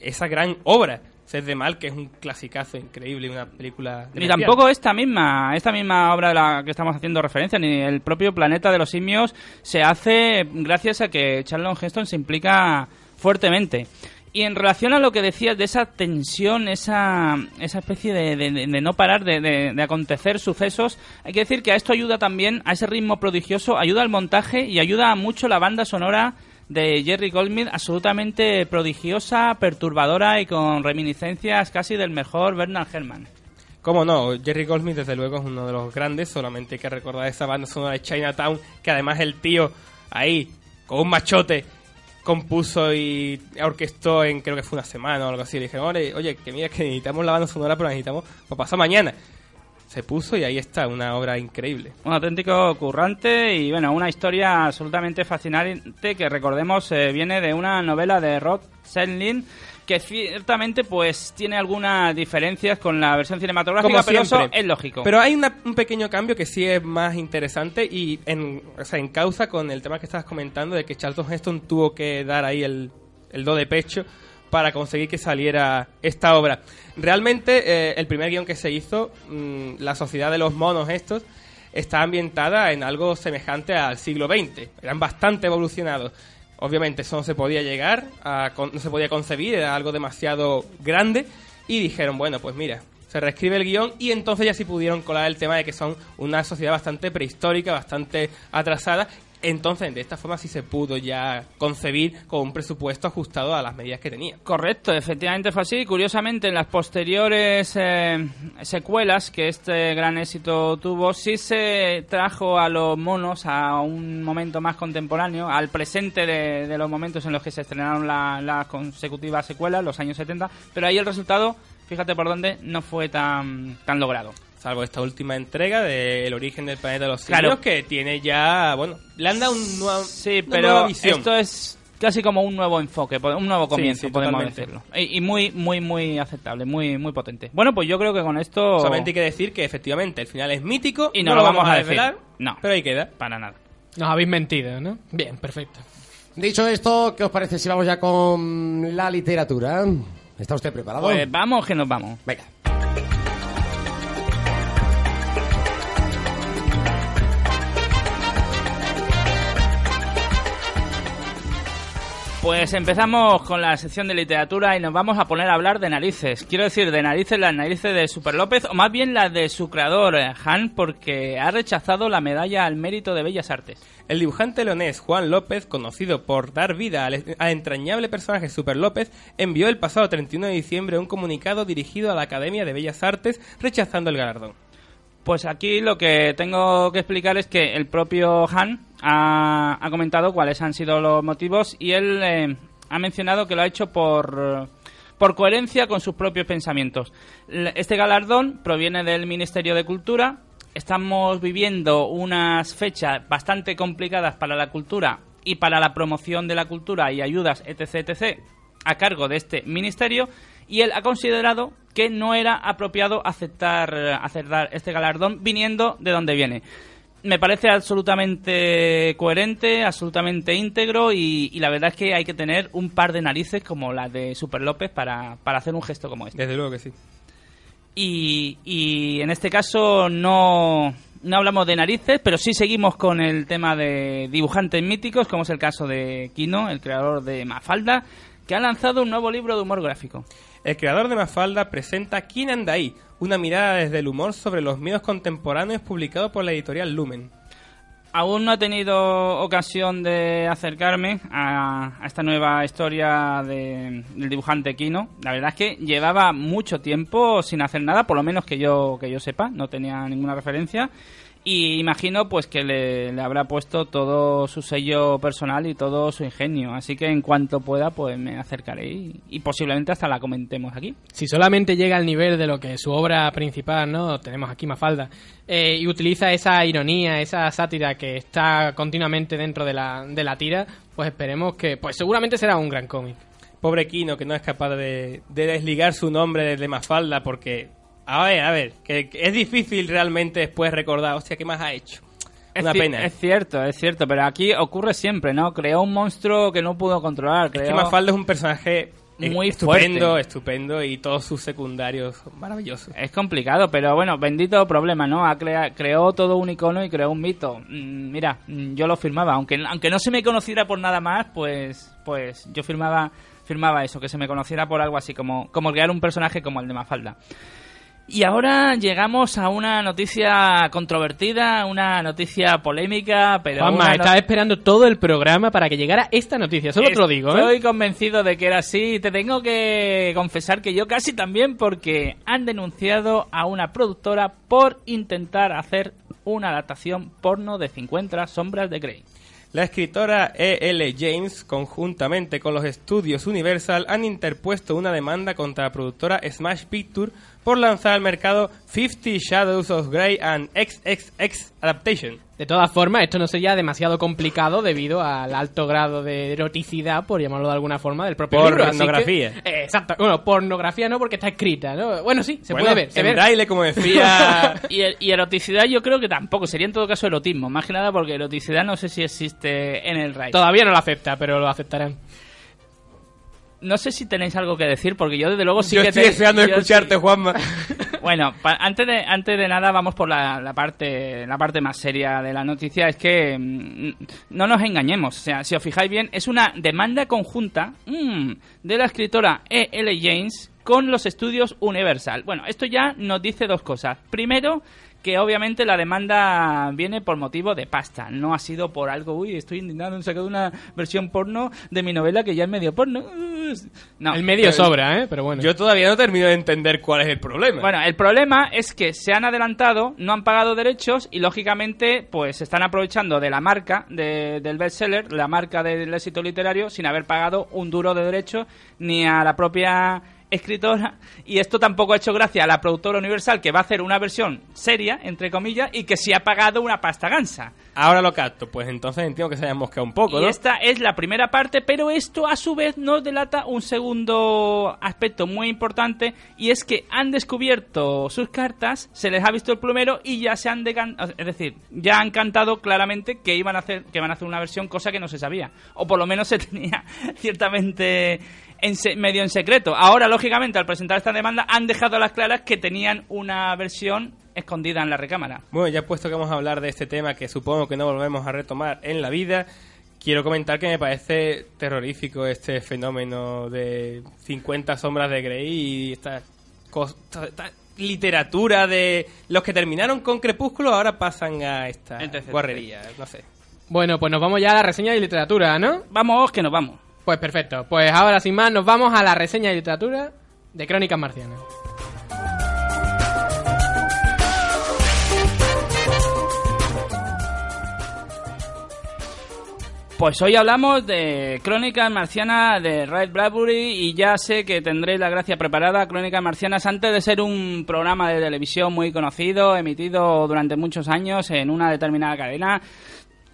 esa gran obra. Sed de Mal, que es un clasicazo increíble, una película... Ni tampoco esta misma, esta misma obra de la que estamos haciendo referencia, ni el propio Planeta de los Simios se hace gracias a que Charlton Heston se implica fuertemente. Y en relación a lo que decías de esa tensión, esa, esa especie de, de- de- de no parar de, de- de acontecer sucesos, hay que decir que a esto ayuda también, a ese ritmo prodigioso, ayuda al montaje y ayuda mucho la banda sonora de Jerry Goldsmith, absolutamente prodigiosa, perturbadora y con reminiscencias casi del mejor Bernard Herrmann. Cómo no, Jerry Goldsmith desde luego es uno de los grandes, solamente hay que recordar esa banda sonora de Chinatown, que además el tío ahí, con un machote, compuso y orquestó en creo que fue una semana o algo así. Le dije, oye, oye, que mira que necesitamos la banda sonora, pero necesitamos para pasar mañana. Se puso y ahí está, una obra increíble. Un auténtico currante y bueno, una historia absolutamente fascinante que recordemos eh, viene de una novela de Rod Serling que ciertamente pues tiene algunas diferencias con la versión cinematográfica, pero eso es lógico. Pero hay una- un pequeño cambio que sí es más interesante y en, o sea, en causa con el tema que estabas comentando de que Charlton Heston tuvo que dar ahí el, el do de pecho para conseguir que saliera esta obra. Realmente, eh, el primer guion que se hizo, mm, la sociedad de los monos estos, está ambientada en algo semejante al siglo XX. Eran bastante evolucionados. Obviamente eso no se podía llegar, no se podía concebir, era algo demasiado grande. Y dijeron, bueno, pues mira, se reescribe el guion y entonces ya sí pudieron colar el tema de que son una sociedad bastante prehistórica, bastante atrasada. Entonces, de esta forma sí se pudo ya concebir con un presupuesto ajustado a las medidas que tenía. Correcto, efectivamente fue así. Curiosamente, en las posteriores eh, secuelas que este gran éxito tuvo, sí se trajo a los monos a un momento más contemporáneo, al presente de, los momentos en los que se estrenaron la- las consecutivas secuelas, los años 70, pero ahí el resultado, fíjate por dónde, no fue tan, tan logrado. Salvo esta última entrega de El origen del planeta de los Claro. simios, que tiene ya, bueno, le han dado un nuevo, Sí, una pero nueva visión. esto es casi como un nuevo enfoque, un nuevo comienzo, sí, podemos totalmente. decirlo. Y, y muy, muy, muy aceptable, muy, muy potente. Bueno, pues yo creo que con esto... Solamente hay que decir que efectivamente el final es mítico Y no no lo vamos vamos a decir. desvelar, No. pero ahí queda. Para nada. Nos habéis mentido, ¿no? Bien, perfecto. Dicho esto, ¿qué os parece si vamos ya con la literatura? ¿Está usted preparado? Pues vamos que nos vamos. Venga. Pues empezamos con la sección de literatura y nos vamos a poner a hablar de narices. Quiero decir, de narices, las narices de Super López, o más bien las de su creador, eh, Han, porque ha rechazado la medalla al mérito de Bellas Artes. El dibujante leonés Juan López, conocido por dar vida al, al entrañable personaje Super López, envió el pasado 31 de diciembre un comunicado dirigido a la Academia de Bellas Artes rechazando el galardón. Pues aquí lo que tengo que explicar es que el propio Han ha, ha comentado cuáles han sido los motivos y él eh, ha mencionado que lo ha hecho por, por coherencia con sus propios pensamientos. Este galardón proviene del Ministerio de Cultura. Estamos viviendo unas fechas bastante complicadas para la cultura y para la promoción de la cultura y ayudas, etc., etc., a cargo de este ministerio y él ha considerado que no era apropiado aceptar, eh, aceptar este galardón viniendo de donde viene. Me parece absolutamente coherente, absolutamente íntegro y, y la verdad es que hay que tener un par de narices como las de Super López para, para hacer un gesto como este. Desde luego que sí. Y, y en este caso no, no hablamos de narices, pero sí seguimos con el tema de dibujantes míticos, como es el caso de Kino, el creador de Mafalda, que ha lanzado un nuevo libro de humor gráfico. El creador de Mafalda presenta ¿Quién anda ahí? Una mirada desde el humor sobre los miedos contemporáneos publicado por la editorial Lumen. Aún no he tenido ocasión de acercarme a, a esta nueva historia de- del dibujante Kino. La verdad es que llevaba mucho tiempo sin hacer nada, por lo menos que yo que yo sepa, no tenía ninguna referencia. Y imagino pues que le, le habrá puesto todo su sello personal y todo su ingenio. Así que en cuanto pueda, pues me acercaré y, y posiblemente hasta la comentemos aquí. Si solamente llega al nivel de lo que es su obra principal, ¿no? Tenemos aquí Mafalda. eh, y utiliza esa ironía, esa sátira que está continuamente dentro de la, de la tira, pues esperemos que, pues seguramente será un gran cómic. Pobre Kino que no es capaz de, de desligar su nombre de Mafalda porque... A ver, a ver, que, que es difícil realmente después recordar, hostia, ¿qué más ha hecho? Es Una pena. Es cierto, es cierto, pero aquí ocurre siempre, ¿no? Creó un monstruo que no pudo controlar. Es que creó- Mafalda es un personaje eh, Muy estupendo, fuerte. estupendo y todos sus secundarios maravillosos. Es complicado, pero bueno, bendito problema, ¿no? Ha crea- creó todo un icono y creó un mito. Mm, mira, mm, yo lo firmaba, aunque aunque no se me conociera por nada más, pues pues yo firmaba firmaba eso, que se me conociera por algo así como como crear un personaje como el de Mafalda. Y ahora llegamos a una noticia controvertida, una noticia polémica, pero Juanma, no- estaba esperando todo el programa para que llegara esta noticia, solo te lo digo, ¿eh? Estoy convencido de que era así. Te tengo que confesar que yo casi también, porque han denunciado a una productora por intentar hacer una adaptación porno de 50 sombras de Grey. La escritora E.L. James, conjuntamente con los estudios Universal, han interpuesto una demanda contra la productora Smash Picture por lanzar al mercado 50 Shadows of Grey and XXX Adaptation. De todas formas, esto no sería demasiado complicado debido al alto grado de eroticidad, por llamarlo de alguna forma, del propio libro. que- Pornografía. Eh, exacto. Bueno, pornografía no porque está escrita, ¿no? Bueno, sí, se Bueno, puede ver. Se en ve. braille, como decía... Y, er- y eroticidad yo creo que tampoco, sería en todo caso erotismo. Más que nada porque eroticidad no sé si existe en el RAI. Todavía no lo acepta, pero lo aceptarán. No sé si tenéis algo que decir, porque yo desde luego sí Yo que estoy te- deseando yo escucharte, sí- Juanma. Bueno, antes de antes de nada vamos por la, la parte la parte más seria de la noticia es que mm, no nos engañemos, o sea, si os fijáis bien es una demanda conjunta mm, de la escritora E. L. James con los estudios Universal. Bueno, esto ya nos dice dos cosas. Primero, que obviamente la demanda viene por motivo de pasta, no ha sido por algo, uy, estoy indignado, han sacado una versión porno de mi novela que ya es medio porno. No, el medio sobra, ¿eh? Pero bueno. Yo todavía no termino de entender cuál es el problema. Bueno, el problema es que se han adelantado, no han pagado derechos y lógicamente pues se están aprovechando de la marca de- del bestseller, la marca del éxito literario, sin haber pagado un duro de derechos ni a la propia escritora y esto tampoco ha hecho gracia a la productora Universal que va a hacer una versión seria entre comillas y que sí ha pagado una pasta gansa Ahora lo capto, pues entonces entiendo que se haya mosqueado un poco, y ¿no? esta es la primera parte, pero esto a su vez nos delata un segundo aspecto muy importante y es que han descubierto sus cartas, se les ha visto el plumero y ya se han decan- es decir, ya han cantado claramente que iban a hacer que van a hacer una versión cosa que no se sabía o por lo menos se tenía ciertamente en se- medio en secreto. Ahora lógicamente al presentar esta demanda han dejado a las claras que tenían una versión escondida en la recámara. Bueno, ya puesto que vamos a hablar de este tema que supongo que no volvemos a retomar en la vida, quiero comentar que me parece terrorífico este fenómeno de 50 sombras de Grey y esta- esta literatura de los que terminaron con Crepúsculo ahora pasan a esta Entonces, guarrería, no sé. Bueno, pues nos vamos ya a la reseña de literatura, ¿no? Vamos, que nos vamos. Pues perfecto. Pues ahora sin más nos vamos a la reseña de literatura de Crónicas Marcianas. Pues hoy hablamos de Crónicas Marcianas de Ray Bradbury y ya sé que tendréis la gracia preparada. Crónicas Marcianas, antes de ser un programa de televisión muy conocido, emitido durante muchos años en una determinada cadena,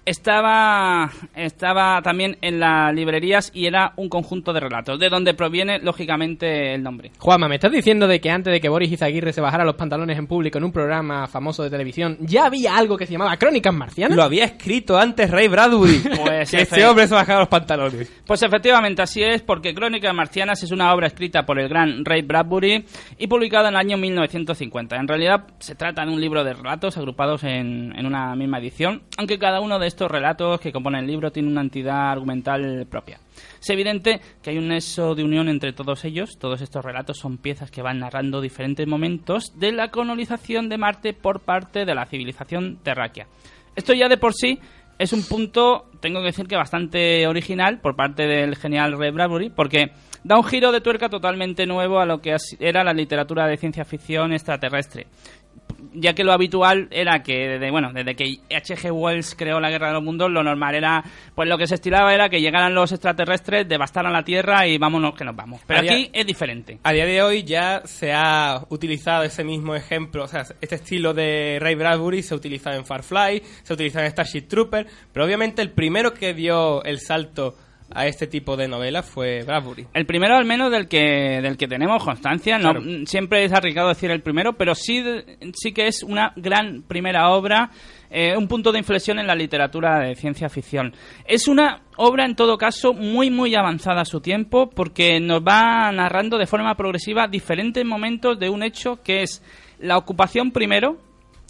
estaba, estaba también en las librerías y era un conjunto de relatos, de donde proviene lógicamente el nombre. Juanma, ¿me estás diciendo de que antes de que Boris Izaguirre se bajara los pantalones en público en un programa famoso de televisión, ya había algo que se llamaba Crónicas Marcianas? Lo había escrito antes Ray Bradbury. Pues que ese hombre se bajaba los pantalones. Pues efectivamente así es, porque Crónicas Marcianas es una obra escrita por el gran Ray Bradbury y publicada en el año 1950. En realidad se trata de un libro de relatos agrupados en, en una misma edición, aunque cada uno de estos relatos que componen el libro tiene una entidad argumental propia. Es evidente que hay un nexo de unión entre todos ellos. Todos estos relatos son piezas que van narrando diferentes momentos de la colonización de Marte por parte de la civilización terráquea. Esto ya de por sí es un punto, tengo que decir que bastante original por parte del genial Ray Bradbury, porque da un giro de tuerca totalmente nuevo a lo que era la literatura de ciencia ficción extraterrestre. Ya que lo habitual era que, desde, bueno, desde que H.G. Wells creó la Guerra de los Mundos, lo normal era, pues lo que se estilaba era que llegaran los extraterrestres, devastaran la Tierra y vámonos que nos vamos. Pero aquí es diferente. A día de hoy ya se ha utilizado ese mismo ejemplo, o sea, este estilo de Ray Bradbury se ha utilizado en Farfly, se ha utilizado en Starship Trooper, pero obviamente el primero que dio el salto a este tipo de novela fue Bradbury. El primero, al menos, del que, del que tenemos constancia. No, Claro. mm, Siempre es arriesgado decir el primero, pero sí, sí que es una gran primera obra, eh, un punto de inflexión en la literatura de ciencia ficción. Es una obra, en todo caso, muy, muy avanzada a su tiempo, porque nos va narrando de forma progresiva diferentes momentos de un hecho que es la ocupación primero,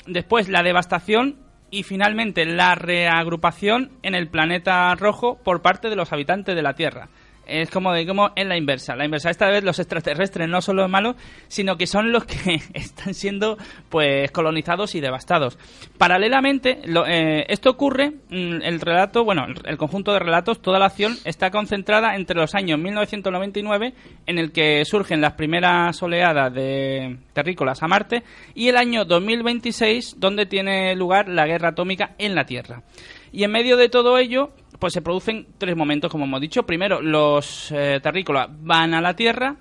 después la devastación y finalmente la reagrupación en el planeta rojo por parte de los habitantes de la Tierra. Es como digamos en la inversa. La inversa esta vez los extraterrestres no son los malos, sino que son los que están siendo pues colonizados y devastados. Paralelamente, lo- eh, esto ocurre, mm, el relato, bueno, el, conjunto de relatos, toda la acción está concentrada entre los años 1999, en el que surgen las primeras oleadas de terrícolas a Marte, y el año 2026, donde tiene lugar la guerra atómica en la Tierra. Y en medio de todo ello, pues se producen tres momentos, como hemos dicho. Primero, los eh, terrícolas van a la Tierra,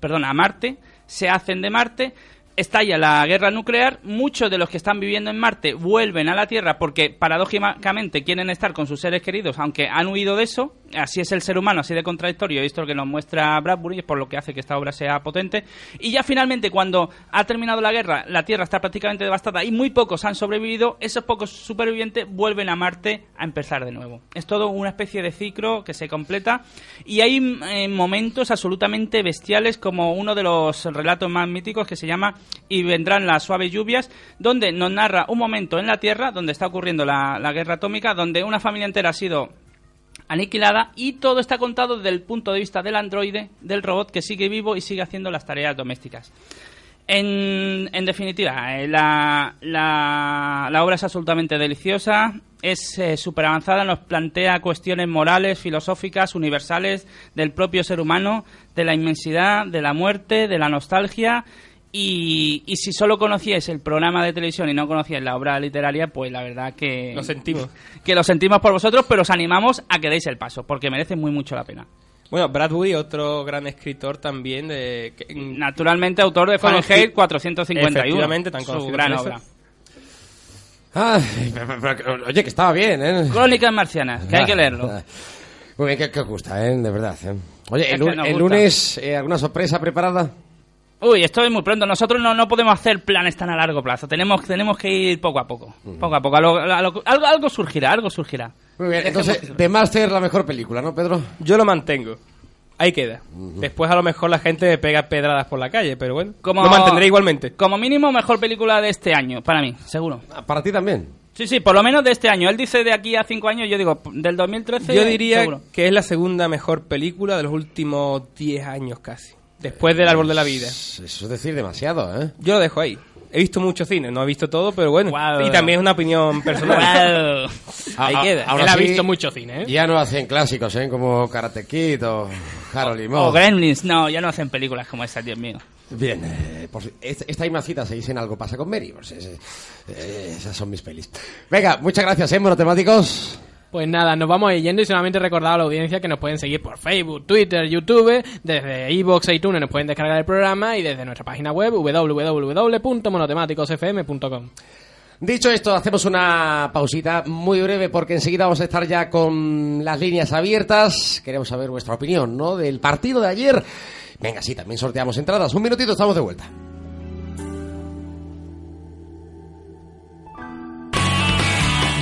perdón, a Marte, se hacen de Marte, estalla la guerra nuclear, muchos de los que están viviendo en Marte vuelven a la Tierra porque paradójicamente quieren estar con sus seres queridos, aunque han huido de eso, así es el ser humano, así de contradictorio, esto es lo que nos muestra Bradbury, es por lo que hace que esta obra sea potente, y ya finalmente cuando ha terminado la guerra, la Tierra está prácticamente devastada y muy pocos han sobrevivido, esos pocos supervivientes vuelven a Marte a empezar de nuevo. Es todo una especie de ciclo que se completa y hay eh, momentos absolutamente bestiales como uno de los relatos más míticos que se llama Y vendrán las suaves lluvias, donde nos narra un momento en la Tierra donde está ocurriendo la, la guerra atómica, donde una familia entera ha sido aniquilada y todo está contado desde el punto de vista del androide, del robot que sigue vivo y sigue haciendo las tareas domésticas. En, en definitiva, eh, la, la, obra es absolutamente deliciosa, es súper avanzada, nos plantea cuestiones morales, filosóficas, universales del propio ser humano, de la inmensidad, de la muerte, de la nostalgia. Y, y si solo conocíais el programa de televisión y no conocíais la obra literaria, pues la verdad que... Lo sentimos. Que lo sentimos por vosotros, pero os animamos a que deis el paso, porque merece muy mucho la pena. Bueno, Bradbury, otro gran escritor también de... que- Naturalmente, autor de Fahrenheit 451. Efectivamente, tan su conocido gran por eso. obra. Ay, pero- pero- pero- oye, que estaba bien, ¿eh? Crónicas marcianas, que hay que leerlo. Ah, Muy bien, que, que os gusta, ¿eh? De verdad, ¿eh? Oye, el, lunes, eh, ¿alguna sorpresa preparada? Uy, esto es muy pronto. Nosotros no, no podemos hacer planes tan a largo plazo. Tenemos, tenemos que ir poco a poco. Poco a poco. A lo- a lo- algo, algo surgirá, algo surgirá. Muy bien, entonces, The Master, la mejor película, ¿no, Pedro? Yo lo mantengo. Ahí queda. Después a lo mejor la gente me pega pedradas por la calle, pero bueno. Como- Lo mantendré igualmente. Como mínimo, mejor película de este año, para mí, seguro. Ah, Para ti también. Sí, sí, por lo menos de este año. Él dice de aquí a cinco años, yo digo, del 2013. Yo diría seguro. que es la segunda mejor película de los últimos 10 años casi. Después del Árbol de la Vida. Eso es decir demasiado, ¿eh? Yo lo dejo ahí. He visto mucho cine, no he visto todo, pero bueno. Guau. Y también es una opinión personal. Guau. Ahí Ah, queda. ahora Él ha sí, visto mucho cine, ¿eh? Ya no hacen clásicos, ¿eh? Como Karate Kid o Harold y O. Gremlins. No, ya no hacen películas como esta, Dios mío. Bien, eh, por esta misma cita se dice en Algo pasa con Mary. pues, eh, eh, esas son mis pelis. Venga, muchas gracias, ¿eh, monotemáticos? Pues nada, nos vamos yendo y solamente recordar a la audiencia que nos pueden seguir por Facebook, Twitter, YouTube, desde iVoox e iTunes nos pueden descargar el programa y desde nuestra página web www.monotemáticosfm.com. Dicho esto, hacemos una pausita muy breve porque enseguida vamos a estar ya con las líneas abiertas. Queremos saber vuestra opinión, ¿no? Del partido de ayer. Venga, sí, también sorteamos entradas. Un minutito, estamos de vuelta.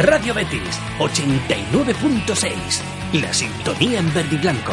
Radio Betis 89.6. La sintonía en verde y blanco.